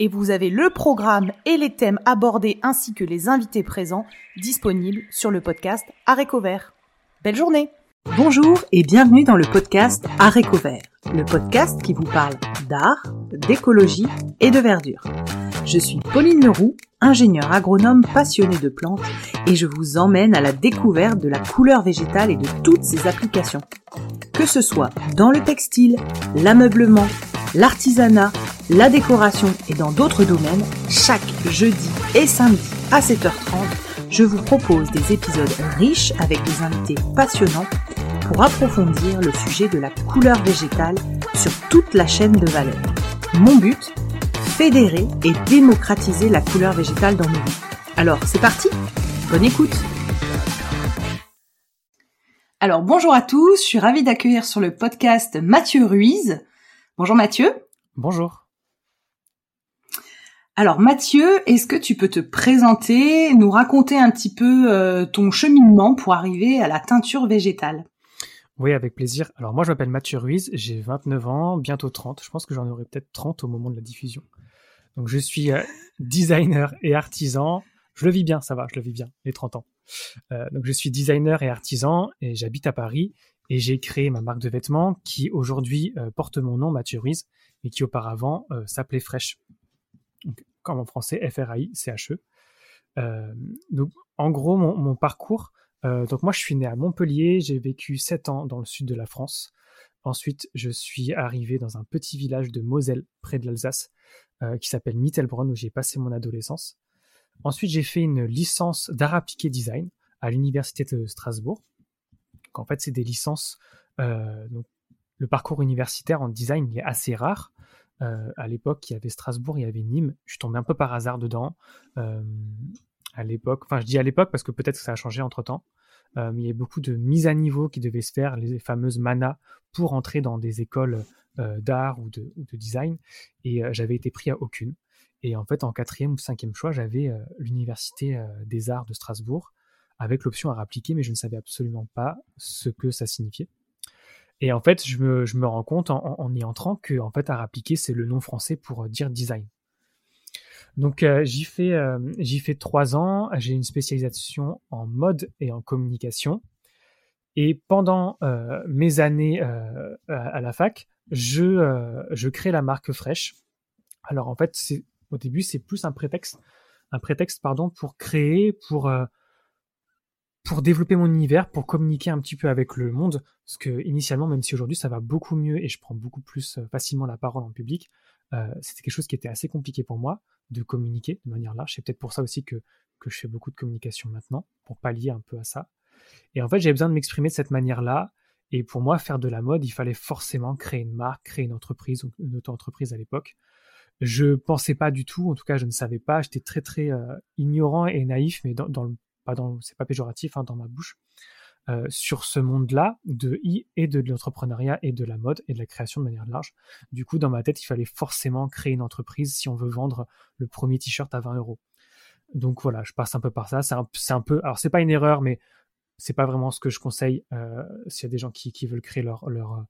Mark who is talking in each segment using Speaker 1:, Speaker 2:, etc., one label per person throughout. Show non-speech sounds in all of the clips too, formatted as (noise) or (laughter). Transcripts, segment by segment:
Speaker 1: et vous avez le programme et les thèmes abordés ainsi que les invités présents disponibles sur le podcast Aréco Vert. Belle journée
Speaker 2: Bonjour et bienvenue dans le podcast Aréco Vert, le podcast qui vous parle d'art, d'écologie et de verdure. Je suis Pauline Leroux, ingénieure agronome passionnée de plantes et je vous emmène à la découverte de la couleur végétale et de toutes ses applications. Que ce soit dans le textile, l'ameublement, l'artisanat, la décoration et dans d'autres domaines, chaque jeudi et samedi à 7h30, je vous propose des épisodes riches avec des invités passionnants pour approfondir le sujet de la couleur végétale sur toute la chaîne de valeur. Mon but Fédérer et démocratiser la couleur végétale dans nos vies. Alors, c'est parti Bonne écoute Alors, bonjour à tous, je suis ravie d'accueillir sur le podcast Mathieu Ruiz. Bonjour Mathieu.
Speaker 3: Bonjour.
Speaker 2: Alors Mathieu, est-ce que tu peux te présenter, nous raconter un petit peu euh, ton cheminement pour arriver à la teinture végétale?
Speaker 3: Oui, avec plaisir. Alors moi je m'appelle Mathieu Ruiz, j'ai 29 ans, bientôt 30. Je pense que j'en aurai peut-être 30 au moment de la diffusion. Donc je suis euh, designer et artisan. Je le vis bien, ça va, je le vis bien, les 30 ans. Euh, donc je suis designer et artisan et j'habite à Paris et j'ai créé ma marque de vêtements qui aujourd'hui porte mon nom, Mathieu Ruiz, mais qui auparavant s'appelait Fresh comme en français, F-R-A-I-C-H-E. Euh, donc, en gros, mon, parcours, euh, donc moi, je suis né à Montpellier, j'ai vécu 7 ans dans le sud de la France. Ensuite, je suis arrivé dans un petit village de Moselle, près de l'Alsace, euh, qui s'appelle Mittelbronn, où j'ai passé mon adolescence. Ensuite, j'ai fait une licence d'art appliqué design à l'université de Strasbourg. En fait, c'est des licences. donc, le parcours universitaire en design est assez rare. Euh, à l'époque, il y avait Strasbourg, il y avait Nîmes. Je suis tombé un peu par hasard dedans. Euh, à l'époque, enfin, je dis à l'époque parce que peut-être que ça a changé entre temps. Euh, il y a beaucoup de mises à niveau qui devaient se faire, les fameuses manas, pour entrer dans des écoles d'art ou de, design. Et j'avais été pris à aucune. Et en fait, en quatrième ou cinquième choix, j'avais l'université des arts de Strasbourg avec l'option à appliquer, mais je ne savais absolument pas ce que ça signifiait. Et en fait, je me, je me rends compte en, y entrant que en fait, art appliqué, c'est le nom français pour euh, dire design. Donc euh, j'y fais euh, j'y fais trois ans. J'ai une spécialisation en mode et en communication. Et pendant mes années à, la fac, je je crée la marque Fresh. Alors en fait, au début c'est plus un prétexte un prétexte pardon pour créer pour pour développer mon univers, pour communiquer un petit peu avec le monde, parce que initialement, même si aujourd'hui ça va beaucoup mieux et je prends beaucoup plus euh, facilement la parole en public, euh, c'était quelque chose qui était assez compliqué pour moi de communiquer de manière large. C'est peut-être pour ça aussi que, que je fais beaucoup de communication maintenant, pour pallier un peu à ça. Et en fait, j'avais besoin de m'exprimer de cette manière-là. Et pour moi, faire de la mode, il fallait forcément créer une marque, créer une entreprise, une auto-entreprise à l'époque. Je pensais pas du tout, en tout cas, je ne savais pas. J'étais très très euh, ignorant et naïf, mais dans, dans le c'est pas péjoratif hein, dans ma bouche, euh, sur ce monde-là de i et de l'entrepreneuriat et de la mode et de la création de manière large. Du coup, dans ma tête, il fallait forcément créer une entreprise si on veut vendre le premier t-shirt à 20 euros. Donc voilà, je passe un peu par ça. C'est un, un, peu, alors c'est pas une erreur, mais c'est pas vraiment ce que je conseille euh, s'il y a des gens qui, qui veulent créer leur, leur,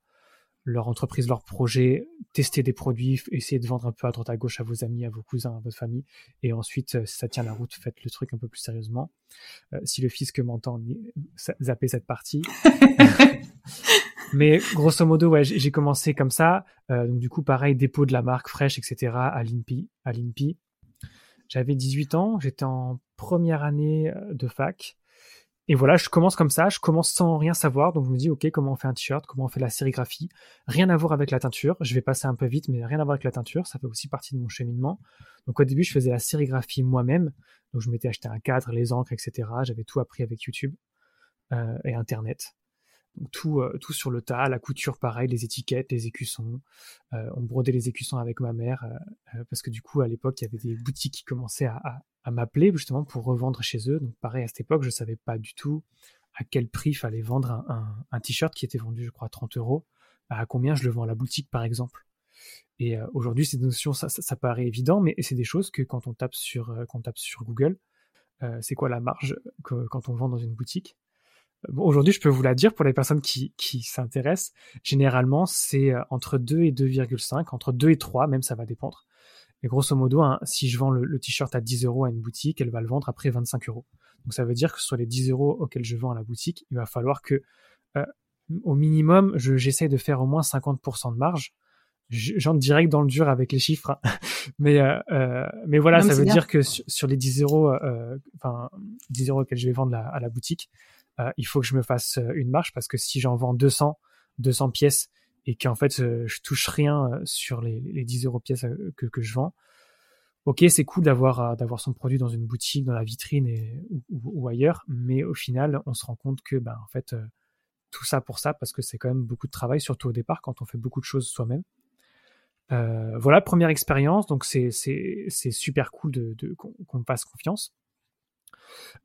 Speaker 3: leur entreprise, leur projet, tester des produits, essayer de vendre un peu à droite à gauche à vos amis, à vos cousins, à votre famille. Et ensuite, euh, si ça tient la route, faites le truc un peu plus sérieusement. Euh, si le fisc m'entend, zappez cette partie. (laughs) Mais grosso modo, ouais, j'ai commencé comme ça. Euh, donc du coup, pareil, dépôt de la marque fraîche, etc. à l'INPI. À l'INPI. J'avais 18 ans, j'étais en première année de fac. Et voilà, je commence comme ça, je commence sans rien savoir, donc je me dis, ok, comment on fait un t-shirt, comment on fait la sérigraphie, rien à voir avec la teinture, je vais passer un peu vite, mais rien à voir avec la teinture, ça fait aussi partie de mon cheminement. Donc au début, je faisais la sérigraphie moi-même, donc je m'étais acheté un cadre, les encres, etc. J'avais tout appris avec YouTube euh, et Internet. Donc tout, euh, tout sur le tas, la couture pareil, les étiquettes, les écussons. Euh, on brodait les écussons avec ma mère parce que du coup à l'époque il y avait des boutiques qui commençaient à, à m'appeler justement pour revendre chez eux. Donc pareil, à cette époque, je savais pas du tout à quel prix fallait vendre un, t-shirt qui était vendu, je crois, 30 euros. À combien je le vends à la boutique, par exemple? Et euh, aujourd'hui, ces notions, ça, ça, paraît évident, mais c'est des choses que quand on tape sur, euh, quand on tape sur Google, euh, c'est quoi la marge que, quand on vend dans une boutique? Bon, aujourd'hui, je peux vous la dire pour les personnes qui, qui s'intéressent. Généralement, c'est entre 2 et 2,5, entre 2 et 3, même ça va dépendre. Mais grosso modo, hein, si je vends le, t-shirt à 10 euros à une boutique, elle va le vendre après 25 euros. Donc ça veut dire que sur les 10 euros auxquels je vends à la boutique, il va falloir que, euh, au minimum, j'essaye de faire au moins 50% de marge. J'entre direct dans le dur avec les chiffres, hein. (laughs) mais euh, euh, mais voilà, ça veut dire que sur, les 10 euros, enfin 10 euros auxquels je vais vendre à la boutique, il faut que je me fasse une marge parce que si j'en vends 200, 200 pièces et qu'en fait euh, je touche rien euh, sur les, les 10 euros pièces euh, que, je vends. Ok, c'est cool d'avoir d'avoir son produit dans une boutique, dans la vitrine ou, ailleurs, mais au final, on se rend compte que ben en fait tout ça pour ça parce que c'est quand même beaucoup de travail, surtout au départ quand on fait beaucoup de choses soi-même. Voilà, première expérience, donc c'est super cool de, de qu'on me fasse confiance.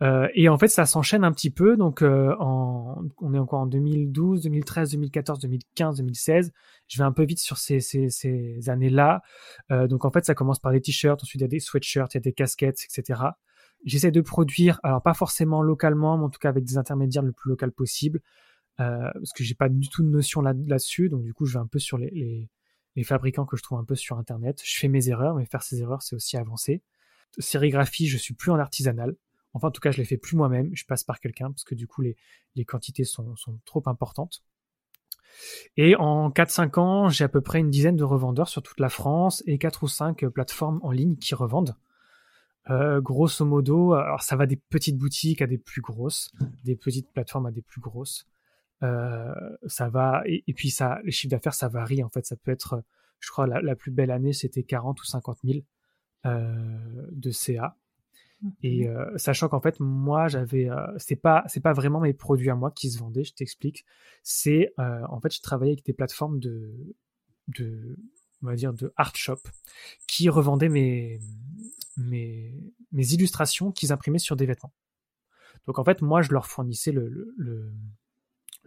Speaker 3: Euh, et en fait, ça s'enchaîne un petit peu. Donc, euh, on est encore en 2012, 2013, 2014, 2015, 2016. Je vais un peu vite sur ces, années-là. Euh, donc, en fait, ça commence par des t-shirts, ensuite il y a des sweatshirts, il y a des casquettes, etc. J'essaie de produire, alors pas forcément localement, mais en tout cas avec des intermédiaires le plus local possible, parce que j'ai pas du tout de notion là, là-dessus. donc, du coup, je vais un peu sur les, les, les fabricants que je trouve un peu sur Internet. Je fais mes erreurs, mais faire ces erreurs, c'est aussi avancer. Sérigraphie, je suis plus en artisanal. Enfin, en tout cas, je les fais plus moi-même. Je passe par quelqu'un parce que du coup, les, quantités sont, trop importantes. Et en 4-5 ans, j'ai à peu près une dizaine de revendeurs sur toute la France et 4 ou 5 plateformes en ligne qui revendent. Euh, grosso modo, ça va des petites boutiques à des plus grosses, des petites plateformes à des plus grosses. Euh, ça va et, puis les chiffres d'affaires, ça varie en fait. Ça peut être, je crois, la, plus belle année, c'était 40 ou 50 000 euh, de CA. Et euh, sachant qu'en fait, moi, j'avais, euh, c'est pas, c'est pas vraiment mes produits à moi qui se vendaient. Je t'explique. C'est, euh, en fait, je travaillais avec des plateformes de, de, on va dire, de art shop qui revendaient mes, mes, mes illustrations qu'ils imprimaient sur des vêtements. Donc en fait, moi, je leur fournissais le, le, le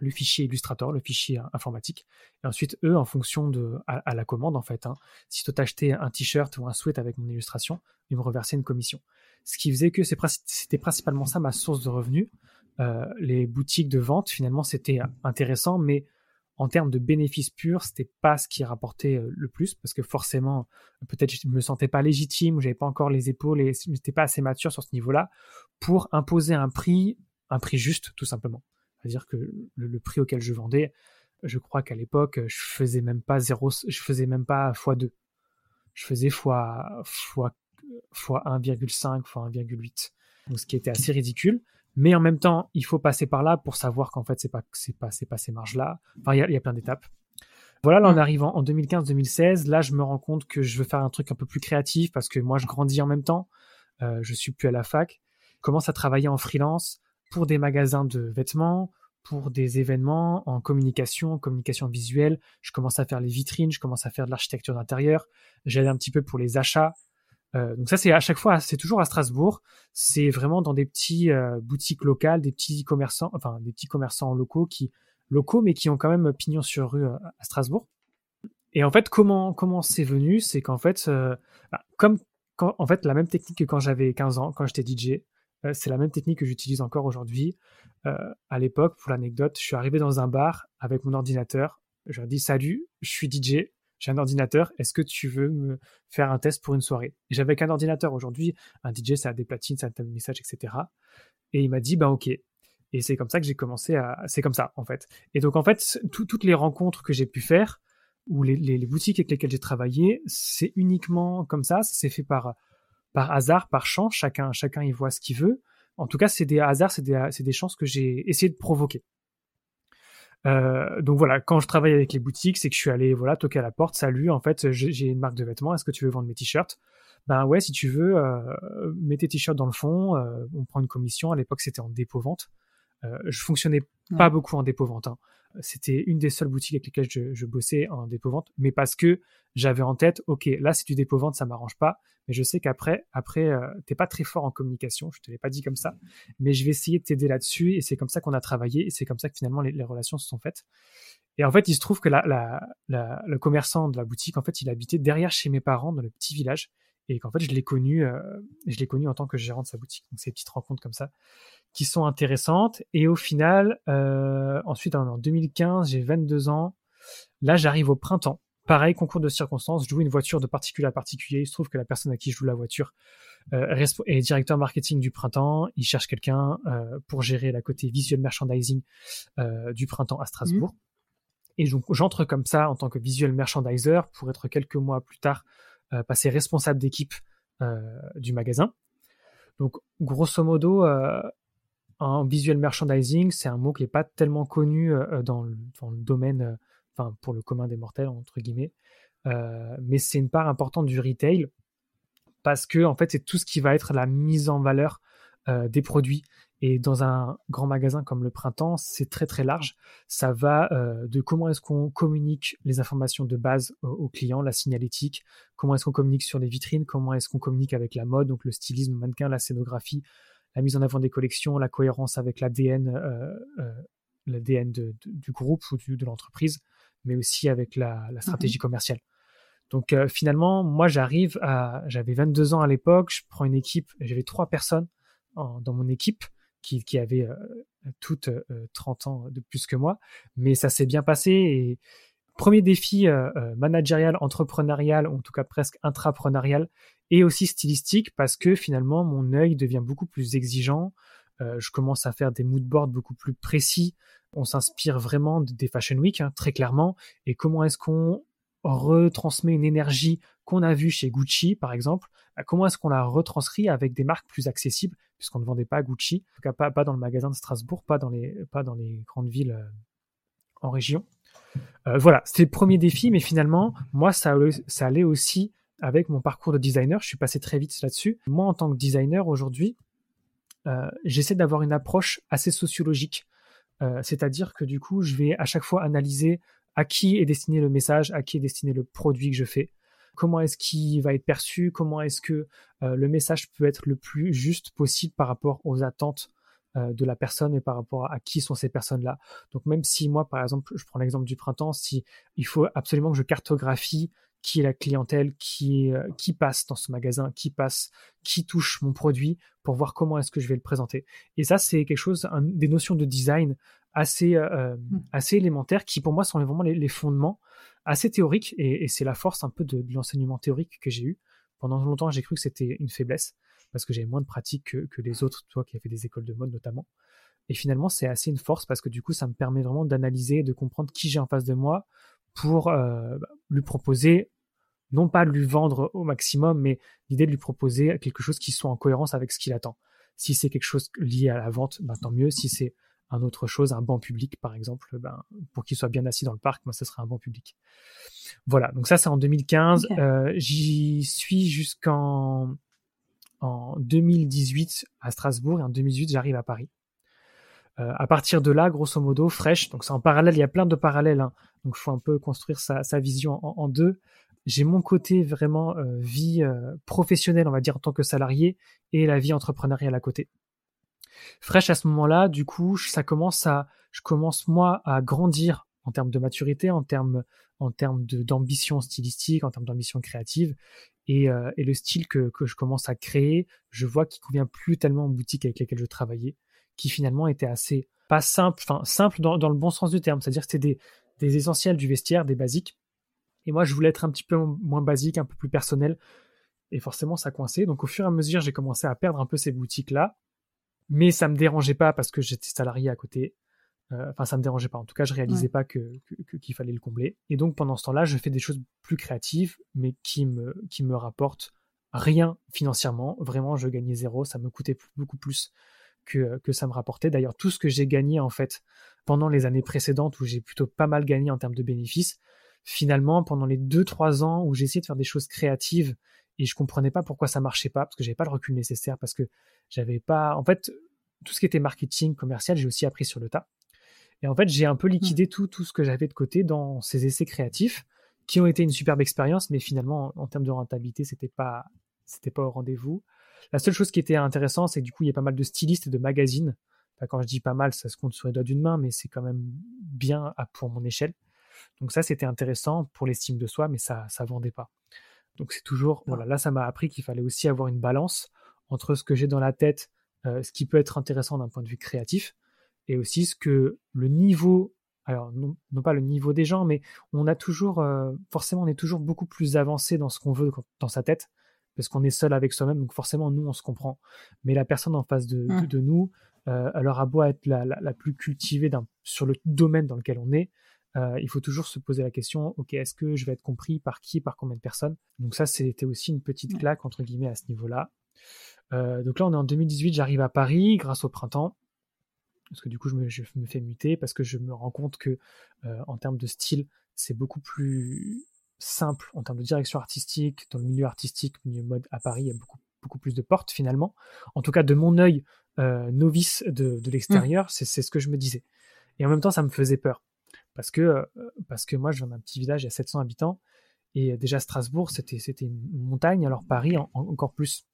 Speaker 3: fichier Illustrator, le fichier informatique. Et ensuite, eux, en fonction de, à, la commande, en fait, hein, si tu t'achetais un t-shirt ou un sweat avec mon illustration, ils me reversaient une commission. Ce qui faisait que c'était principalement ça ma source de revenus. Euh, les boutiques de vente, finalement, c'était intéressant, mais en termes de bénéfices purs, c'était pas ce qui rapportait euh, le plus parce que forcément, peut-être je me sentais pas légitime ou j'avais pas encore les épaules et n'étais pas assez mature sur ce niveau-là pour imposer un prix, un prix juste, tout simplement. C'est-à-dire que le, prix auquel je vendais, je crois qu'à l'époque, je faisais même pas 0, je faisais même pas x2. Je faisais x, x, x 1,5, x 1,8. Donc, ce qui était assez ridicule. Mais en même temps, il faut passer par là pour savoir qu'en fait, c'est pas, c'est pas, c'est pas ces marges-là. Enfin, il y, a, plein d'étapes. Voilà, là, en arrivant en 2015-2016, là, je me rends compte que je veux faire un truc un peu plus créatif parce que moi, je grandis en même temps. Euh, je suis plus à la fac. Je commence à travailler en freelance pour des magasins de vêtements, pour des événements en communication, communication visuelle. Je commence à faire les vitrines, je commence à faire de l'architecture d'intérieur. J'aide un petit peu pour les achats. Euh, donc ça, c'est à chaque fois, c'est toujours à Strasbourg. C'est vraiment dans des petits euh, boutiques locales, des petits commerçants, enfin des petits commerçants locaux qui locaux, mais qui ont quand même pignon sur rue euh, à Strasbourg. Et en fait, comment comment c'est venu, c'est qu'en fait, bah, comme en fait la même technique que quand j'avais 15 ans, quand j'étais DJ, c'est la même technique que j'utilise encore aujourd'hui. Euh, à l'époque, pour l'anecdote, je suis arrivé dans un bar avec mon ordinateur. Je leur dis salut, je suis DJ, j'ai un ordinateur, est-ce que tu veux me faire un test pour une soirée? J'avais qu'un ordinateur aujourd'hui, un DJ ça a des platines, ça a des messages, etc. Et il m'a dit bah ok. Et c'est comme ça que j'ai commencé à, c'est comme ça en fait. Et donc en fait, toutes les rencontres que j'ai pu faire ou les, les boutiques avec lesquelles j'ai travaillé, c'est uniquement comme ça. Ça s'est fait par par hasard, par chance, chacun, chacun y voit ce qu'il veut. En tout cas, c'est des hasards, c'est des, chances que j'ai essayé de provoquer. Euh, donc voilà, quand je travaille avec les boutiques, c'est que je suis allé voilà toquer à la porte. Salut, en fait, j'ai une marque de vêtements. Est-ce que tu veux vendre mes t-shirts? Ben ouais, si tu veux, euh, mets tes t-shirts dans le fond. Euh, on prend une commission. À l'époque, c'était en dépôt vente. Je fonctionnais pas beaucoup en dépôt-vente. Hein. C'était une des seules boutiques avec lesquelles je, je bossais en dépôt-vente, mais parce que j'avais en tête, ok, là c'est du dépôt-vente, ça m'arrange pas, mais je sais qu'après, après, euh, t'es pas très fort en communication, je te l'ai pas dit comme ça, mais je vais essayer de t'aider là-dessus, et c'est comme ça qu'on a travaillé, et c'est comme ça que finalement les, relations se sont faites. Et en fait, il se trouve que la, la, la, le commerçant de la boutique, en fait, il habitait derrière chez mes parents dans le petit village, et qu'en fait, je l'ai connu, euh, je l'ai connu en tant que gérant de sa boutique. Donc, ces petites rencontres comme ça qui sont intéressantes. Et au final, euh, ensuite, en 2015, j'ai 22 ans. Là, j'arrive au printemps. Pareil, concours de circonstances, je loue une voiture de particulier à particulier. Il se trouve que la personne à qui je loue la voiture euh, est directeur marketing du printemps. Il cherche quelqu'un pour gérer la côté visual merchandising du printemps à Strasbourg. Et donc, j'entre comme ça en tant que visual merchandiser pour être quelques mois plus tard passer responsable d'équipe euh, du magasin. Donc, grosso modo, en visual merchandising, c'est un mot qui n'est pas tellement connu dans le, dans, le, domaine enfin pour le commun des mortels entre guillemets. Euh, mais c'est une part importante du retail parce que en fait c'est tout ce qui va être la mise en valeur euh, des produits. Et dans un grand magasin comme le Printemps, c'est très très large. Ça va euh, de comment est-ce qu'on communique les informations de base aux, clients, la signalétique, comment est-ce qu'on communique sur les vitrines, comment est-ce qu'on communique avec la mode, donc le stylisme, mannequin, la scénographie, la mise en avant des collections, la cohérence avec l'ADN, l'ADN du groupe ou de l'entreprise mais aussi avec la, stratégie mhm. commerciale. Donc euh, finalement, moi j'arrive à, j'avais 22 ans à l'époque, je prends une équipe, j'avais trois personnes dans mon équipe qui, euh, toutes 30 euh, ans de plus que moi, mais ça s'est bien passé premier défi managérial, entrepreneurial, ou en tout cas presque intrapreneurial, et aussi stylistique parce que finalement mon œil devient beaucoup plus exigeant, je commence à faire des moodboards beaucoup plus précis, on s'inspire vraiment des Fashion Week, hein, très clairement. Et comment est-ce qu'on retransmet une énergie qu'on a vue chez Gucci, par exemple bah, Comment est-ce qu'on la retranscrit avec des marques plus accessibles, puisqu'on ne vendait pas Gucci, en tout cas pas, dans le magasin de Strasbourg, pas dans les, pas dans les grandes villes euh, en région. Euh, voilà, c'était le premier défi, mais finalement, moi, ça, ça allait aussi avec mon parcours de designer. Je suis passé très vite là-dessus. Moi, en tant que designer aujourd'hui, euh, j'essaie d'avoir une approche assez sociologique c'est-à-dire que du coup, je vais à chaque fois analyser à qui est destiné le message, à qui est destiné le produit que je fais, comment est-ce qu'il va être perçu, comment est-ce que euh, le message peut être le plus juste possible par rapport aux attentes euh, de la personne et par rapport à, qui sont ces personnes-là? Donc même si moi, par exemple, je prends l'exemple du printemps, si il faut absolument que je cartographie qui est la clientèle qui, qui passe dans ce magasin, qui passe, qui touche mon produit pour voir comment est-ce que je vais le présenter. Et ça, c'est quelque chose, des notions de design assez, euh, mmh. assez élémentaires qui pour moi sont vraiment les, fondements assez théoriques et, c'est la force un peu de, l'enseignement théorique que j'ai eu. Pendant longtemps, j'ai cru que c'était une faiblesse parce que j'avais moins de pratique que, que les autres, toi qui as fait des écoles de mode notamment. Et finalement, c'est assez une force parce que du coup, ça me permet vraiment d'analyser, de comprendre qui j'ai en face de moi pour euh, bah, lui proposer, non pas lui vendre au maximum, mais l'idée de lui proposer quelque chose qui soit en cohérence avec ce qu'il attend. Si c'est quelque chose lié à la vente, ben, tant mieux. Si c'est un autre chose, un banc public par exemple, ben, pour qu'il soit bien assis dans le parc, moi ce serait un banc public. Voilà, donc ça c'est en 2015. Euh, j'y suis jusqu'en en 2018 à Strasbourg et en 2018 j'arrive à Paris. Euh, à partir de là, grosso modo, fraîche, donc c'est en parallèle, il y a plein de parallèles, hein. donc il faut un peu construire sa, vision en, deux. J'ai mon côté vraiment euh, vie euh, professionnelle, on va dire, en tant que salarié, et la vie entrepreneuriale à côté. Fraîche à ce moment-là, du coup, ça commence à, je commence moi à grandir en termes de maturité, en termes, en termes d'ambition stylistique, en termes d'ambition créative, et, et, le style que, que je commence à créer, je vois qu'il convient plus tellement aux boutiques avec lesquelles je travaillais qui finalement était assez pas simple, enfin simple dans, le bon sens du terme, c'est-à-dire c'était des, essentiels du vestiaire, des basiques. Et moi, je voulais être un petit peu moins basique, un peu plus personnel. Et forcément, ça coinçait. Donc, au fur et à mesure, j'ai commencé à perdre un peu ces boutiques-là. Mais ça me dérangeait pas parce que j'étais salarié à côté. Euh, enfin, ça me dérangeait pas. En tout cas, je réalisais pas que, qu'il fallait le combler. Et donc, pendant ce temps-là, je fais des choses plus créatives, mais qui me, qui me rapportent rien financièrement. Vraiment, je gagnais zéro. Ça me coûtait beaucoup plus que, ça me rapportait. D'ailleurs, tout ce que j'ai gagné en fait pendant les années précédentes où j'ai plutôt pas mal gagné en termes de bénéfices, finalement, pendant les 2-3 ans où j'ai essayé de faire des choses créatives et je comprenais pas pourquoi ça marchait pas, parce que j'avais pas le recul nécessaire, parce que j'avais pas. En fait, tout ce qui était marketing, commercial, j'ai aussi appris sur le tas. Et en fait, j'ai un peu mmh. liquidé tout, tout ce que j'avais de côté dans ces essais créatifs qui ont été une superbe expérience, mais finalement, en, termes de rentabilité, c'était pas, c'était pas au rendez-vous. La seule chose qui était intéressante, c'est que du coup, il y a pas mal de stylistes et de magazines. quand je dis pas mal, ça se compte sur les doigts d'une main, mais c'est quand même bien pour mon échelle. Donc ça, c'était intéressant pour l'estime de soi, mais ça, ça vendait pas. Donc c'est toujours, voilà, là, ça m'a appris qu'il fallait aussi avoir une balance entre ce que j'ai dans la tête, euh, ce qui peut être intéressant d'un point de vue créatif, et aussi ce que le niveau, alors non, pas le niveau des gens, mais on a toujours, euh, forcément, on est toujours beaucoup plus avancé dans ce qu'on veut dans sa tête, parce qu'on est seul avec soi-même, donc forcément, nous, on se comprend. Mais la personne en face de, de, nous, euh, elle aura beau être la, la, plus cultivée sur le domaine dans lequel on est, il faut toujours se poser la question, ok, est-ce que je vais être compris par qui, par combien de personnes? Donc ça, c'était aussi une petite claque, entre guillemets, à ce niveau-là. Euh, donc là, on est en 2018, j'arrive à Paris grâce au printemps. Parce que du coup, je me, fais muter parce que je me rends compte que euh, en termes de style, c'est beaucoup plus simple en termes de direction artistique, dans le milieu artistique, milieu mode à Paris, il y a beaucoup, beaucoup plus de portes finalement. En tout cas, de mon œil novice de, l'extérieur, mmh. c'est ce que je me disais. Et en même temps, ça me faisait peur parce que, euh, parce que moi, je viens d'un petit village à 700 habitants, et déjà Strasbourg, c'était, une montagne, alors Paris encore plus.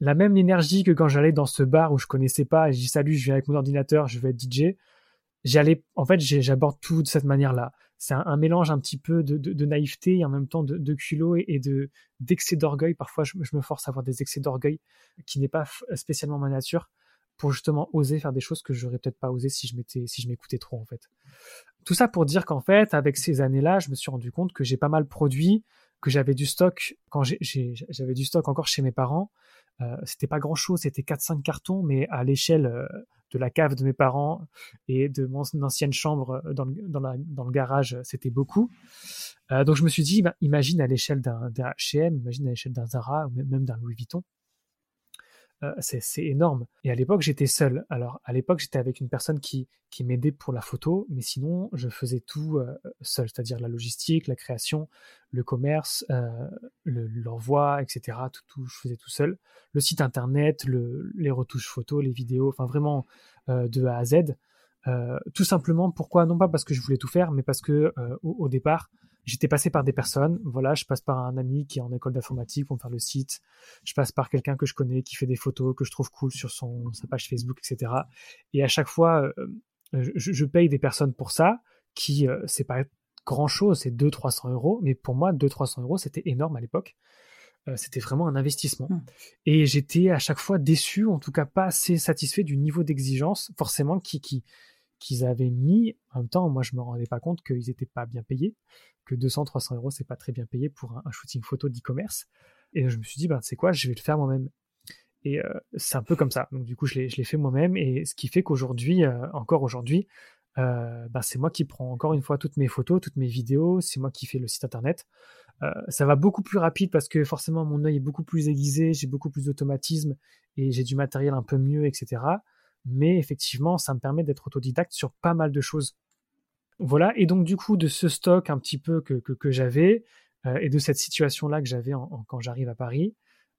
Speaker 3: La même énergie que quand j'allais dans ce bar où je connaissais pas, et je dis salut, je viens avec mon ordinateur, je vais être DJ. J'allais, en fait, j'aborde tout de cette manière-là. C'est un, mélange un petit peu de, naïveté et en même temps de, culot et, de d'excès d'orgueil. Parfois, je, me force à avoir des excès d'orgueil qui n'est pas spécialement ma nature pour justement oser faire des choses que j'aurais peut-être pas osé si je m'étais, si je m'écoutais trop en fait. Tout ça pour dire qu'en fait, avec ces années-là, je me suis rendu compte que j'ai pas mal produit, que j'avais du stock quand j'avais du stock encore chez mes parents. Euh, c'était pas grand chose, c'était 4-5 cartons, mais à l'échelle euh, de la cave de mes parents et de mon ancienne chambre dans le, dans, le garage, c'était beaucoup. Euh, donc je me suis dit, bah, imagine à l'échelle d'un H&M, imagine à l'échelle d'un Zara ou même d'un Louis Vuitton. Euh, c'est énorme. Et à l'époque, j'étais seul. Alors, à l'époque, j'étais avec une personne qui, qui m'aidait pour la photo, mais sinon, je faisais tout euh, seul, c'est-à-dire la logistique, la création, le commerce, euh, l'envoi, etc. Tout, tout, je faisais tout seul. Le site internet, le, les retouches photos, les vidéos, enfin vraiment de A à Z. tout simplement, pourquoi? Non pas parce que je voulais tout faire, mais parce que au, départ, j'étais passé par des personnes. Voilà, je passe par un ami qui est en école d'informatique pour me faire le site. Je passe par quelqu'un que je connais qui fait des photos que je trouve cool sur son sa page Facebook, etc. Et à chaque fois, euh, je, paye des personnes pour ça, qui euh, c'est pas grand chose, c'est 200-300 euros, mais pour moi, 200-300 euros, c'était énorme à l'époque. Euh, c'était vraiment un investissement. Mmh. Et j'étais à chaque fois déçu, en tout cas pas assez satisfait du niveau d'exigence, forcément, qui, qui, qu'ils avaient mis. En même temps, moi, je me rendais pas compte qu'ils n'étaient pas bien payés, que 200-300 euros, c'est pas très bien payé pour un, shooting photo d'e-commerce. Et je me suis dit, ben, c'est quoi, je vais le faire moi-même. Et euh, c'est un peu comme ça. Donc, du coup, je l'ai fait moi-même. Et ce qui fait qu'aujourd'hui, euh, encore aujourd'hui, euh, ben, c'est moi qui prends encore une fois toutes mes photos, toutes mes vidéos. C'est moi qui fais le site internet. ça va beaucoup plus rapide parce que forcément, mon œil est beaucoup plus aiguisé, j'ai beaucoup plus d'automatisme et j'ai du matériel un peu mieux, etc mais effectivement, ça me permet d'être autodidacte sur pas mal de choses. Voilà, et donc du coup, de ce stock un petit peu que, que, j'avais, euh, et de cette situation-là que j'avais quand j'arrive à Paris,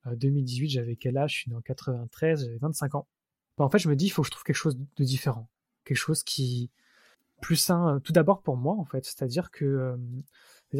Speaker 3: 2018, euh, j'avais quel âge? Je suis né en 93, j'avais 25 ans. Bah, en fait, je me dis, il faut que je trouve quelque chose de différent, quelque chose qui plus sain, euh, tout d'abord pour moi, en fait, c'est-à-dire que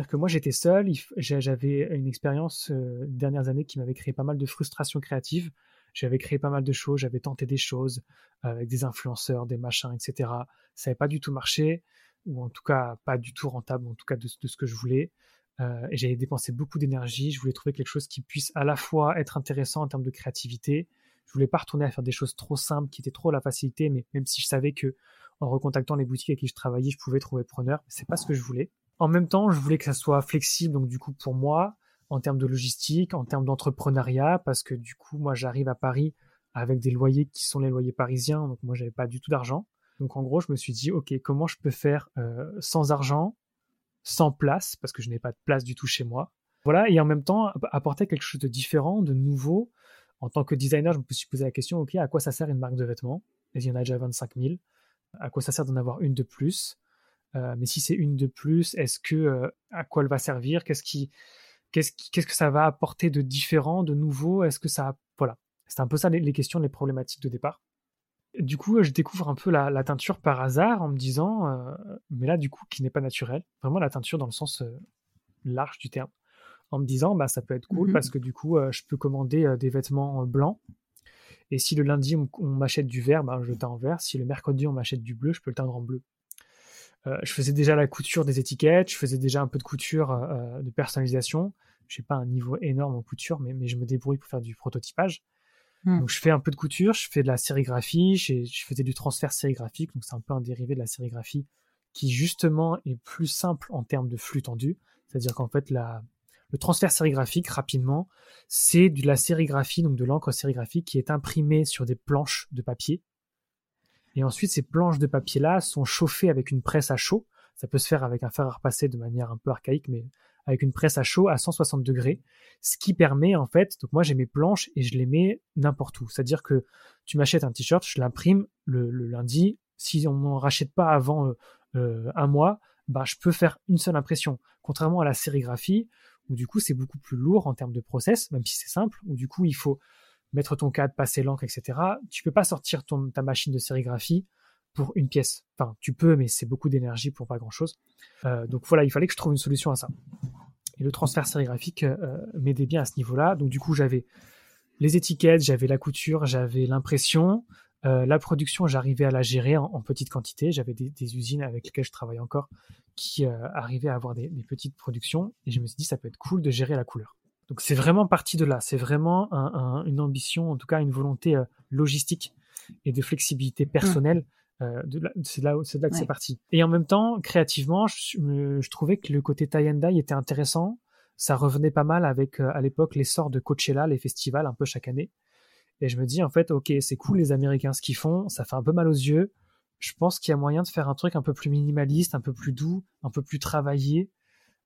Speaker 3: que moi j'étais seul, j'avais une expérience euh, dernières années qui m'avait créé pas mal de frustration créative. J'avais créé pas mal de choses, j'avais tenté des choses euh, avec des influenceurs, des machins, etc. Ça n'avait pas du tout marché, ou en tout cas pas du tout rentable, en tout cas de, ce que je voulais. Euh, et j'avais dépensé beaucoup d'énergie. Je voulais trouver quelque chose qui puisse à la fois être intéressant en termes de créativité. Je voulais pas retourner à faire des choses trop simples, qui étaient trop la facilité, mais même si je savais que en recontactant les boutiques avec qui je travaillais, je pouvais trouver preneur, c'est pas ce que je voulais. En même temps, je voulais que ça soit flexible, donc du coup pour moi, en termes de logistique, en termes d'entrepreneuriat, parce que du coup, moi, j'arrive à Paris avec des loyers qui sont les loyers parisiens, donc moi, j'avais pas du tout d'argent. Donc en gros, je me suis dit, ok, comment je peux faire euh, sans argent, sans place, parce que je n'ai pas de place du tout chez moi. Voilà, et en même temps, apporter quelque chose de différent, de nouveau. En tant que designer, je me suis posé la question, ok, à quoi ça sert une marque de vêtements? Il y en a déjà 25 000. À quoi ça sert d'en avoir une de plus? Euh, Mais si c'est une de plus, est-ce que euh, à quoi elle va servir? Qu'est-ce qui Qu'est-ce, que ça va apporter de différent, de nouveau? Est-ce que ça. Voilà. C'est un peu ça les, questions, les problématiques de départ. Du coup, je découvre un peu la, teinture par hasard en me disant, euh, mais là, du coup, qui n'est pas naturelle, vraiment la teinture dans le sens euh, large du terme, en me disant, bah, ça peut être cool mhm. parce que du coup, euh, je peux commander des vêtements blancs. Et si le lundi, on, m'achète du vert, bah, je teins en vert. Si le mercredi, on m'achète du bleu, je peux le teindre en bleu. Je faisais déjà la couture des étiquettes, je faisais déjà un peu de couture de personnalisation. Je n'ai pas un niveau énorme en couture, mais, mais je me débrouille pour faire du prototypage. Hmm. Donc je fais un peu de couture, je fais de la sérigraphie, je, faisais du transfert sérigraphique, donc c'est un peu un dérivé de la sérigraphie qui justement est plus simple en termes de flux tendu. C'est-à-dire qu'en fait la, le transfert sérigraphique, rapidement, c'est de la sérigraphie, donc de l'encre sérigraphique qui est imprimée sur des planches de papier. Et ensuite, ces planches de papier-là sont chauffées avec une presse à chaud. Ça peut se faire avec un fer à repasser de manière un peu archaïque, mais avec une presse à chaud à 160 degrés, ce qui permet en fait, donc moi j'ai mes planches et je les mets n'importe où. C'est-à-dire que tu m'achètes un t-shirt, je l'imprime le, lundi, si on n'en rachète pas avant euh, euh, un mois, bah, je peux faire une seule impression. Contrairement à la sérigraphie, où du coup c'est beaucoup plus lourd en termes de process, même si c'est simple, où du coup il faut mettre ton cadre, passer l'encre, etc. Tu peux pas sortir ton, ta machine de sérigraphie pour une pièce. Enfin, tu peux, mais c'est beaucoup d'énergie pour pas grand-chose. Euh, donc voilà, il fallait que je trouve une solution à ça. Et le transfert sérigraphique euh, m'aidait bien à ce niveau-là. Donc du coup, j'avais les étiquettes, j'avais la couture, j'avais l'impression. Euh, la production, j'arrivais à la gérer en, petite quantité. J'avais des, usines avec lesquelles je travaille encore qui euh, arrivaient à avoir des, petites productions. Et je me suis dit, ça peut être cool de gérer la couleur. Donc c'est vraiment parti de là. C'est vraiment une ambition, en tout cas une volonté logistique et de flexibilité personnelle. c'est là, c'est là que c'est parti. Et en même temps, créativement, je, trouvais que le côté dye était intéressant. Ça revenait pas mal avec, à l'époque, l'essor de Coachella, les festivals, un peu chaque année. Et je me dis, en fait, ok, c'est cool les Américains ce qu'ils font, ça fait un peu mal aux yeux. Je pense qu'il y a moyen de faire un truc un peu plus minimaliste, un peu plus doux, un peu plus travaillé.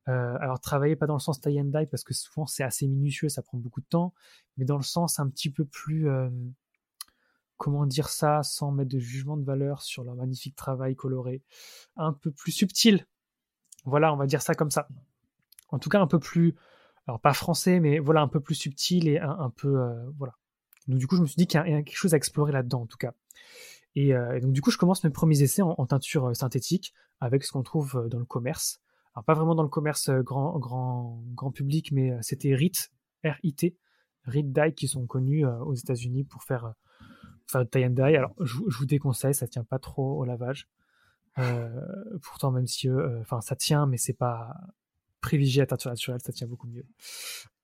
Speaker 3: Euh, alors travailler pas dans le sens tie and die parce que souvent c'est assez minutieux, ça prend beaucoup de temps, mais dans le sens un petit peu plus, euh, comment dire ça sans mettre de jugement de valeur sur leur magnifique travail coloré, un peu plus subtil. Voilà, on va dire ça comme ça. En tout cas un peu plus, alors pas français, mais voilà un peu plus subtil et un, peu, euh, voilà, donc du coup, je me suis dit qu'il y, a quelque chose à explorer là-dedans, en tout cas. Et, donc du coup, je commence mes premiers essais en, teinture synthétique avec ce qu'on trouve dans le commerce. Alors pas vraiment dans le commerce grand, grand, grand public, mais c'était RIT, R-I-T, RIT Dye qui sont connus aux États-Unis pour faire, faire tie and dye. Alors je, vous déconseille, ça tient pas trop au lavage. pourtant, même si enfin ça tient, mais c'est pas privilégié à teinture naturelle, ça tient beaucoup mieux.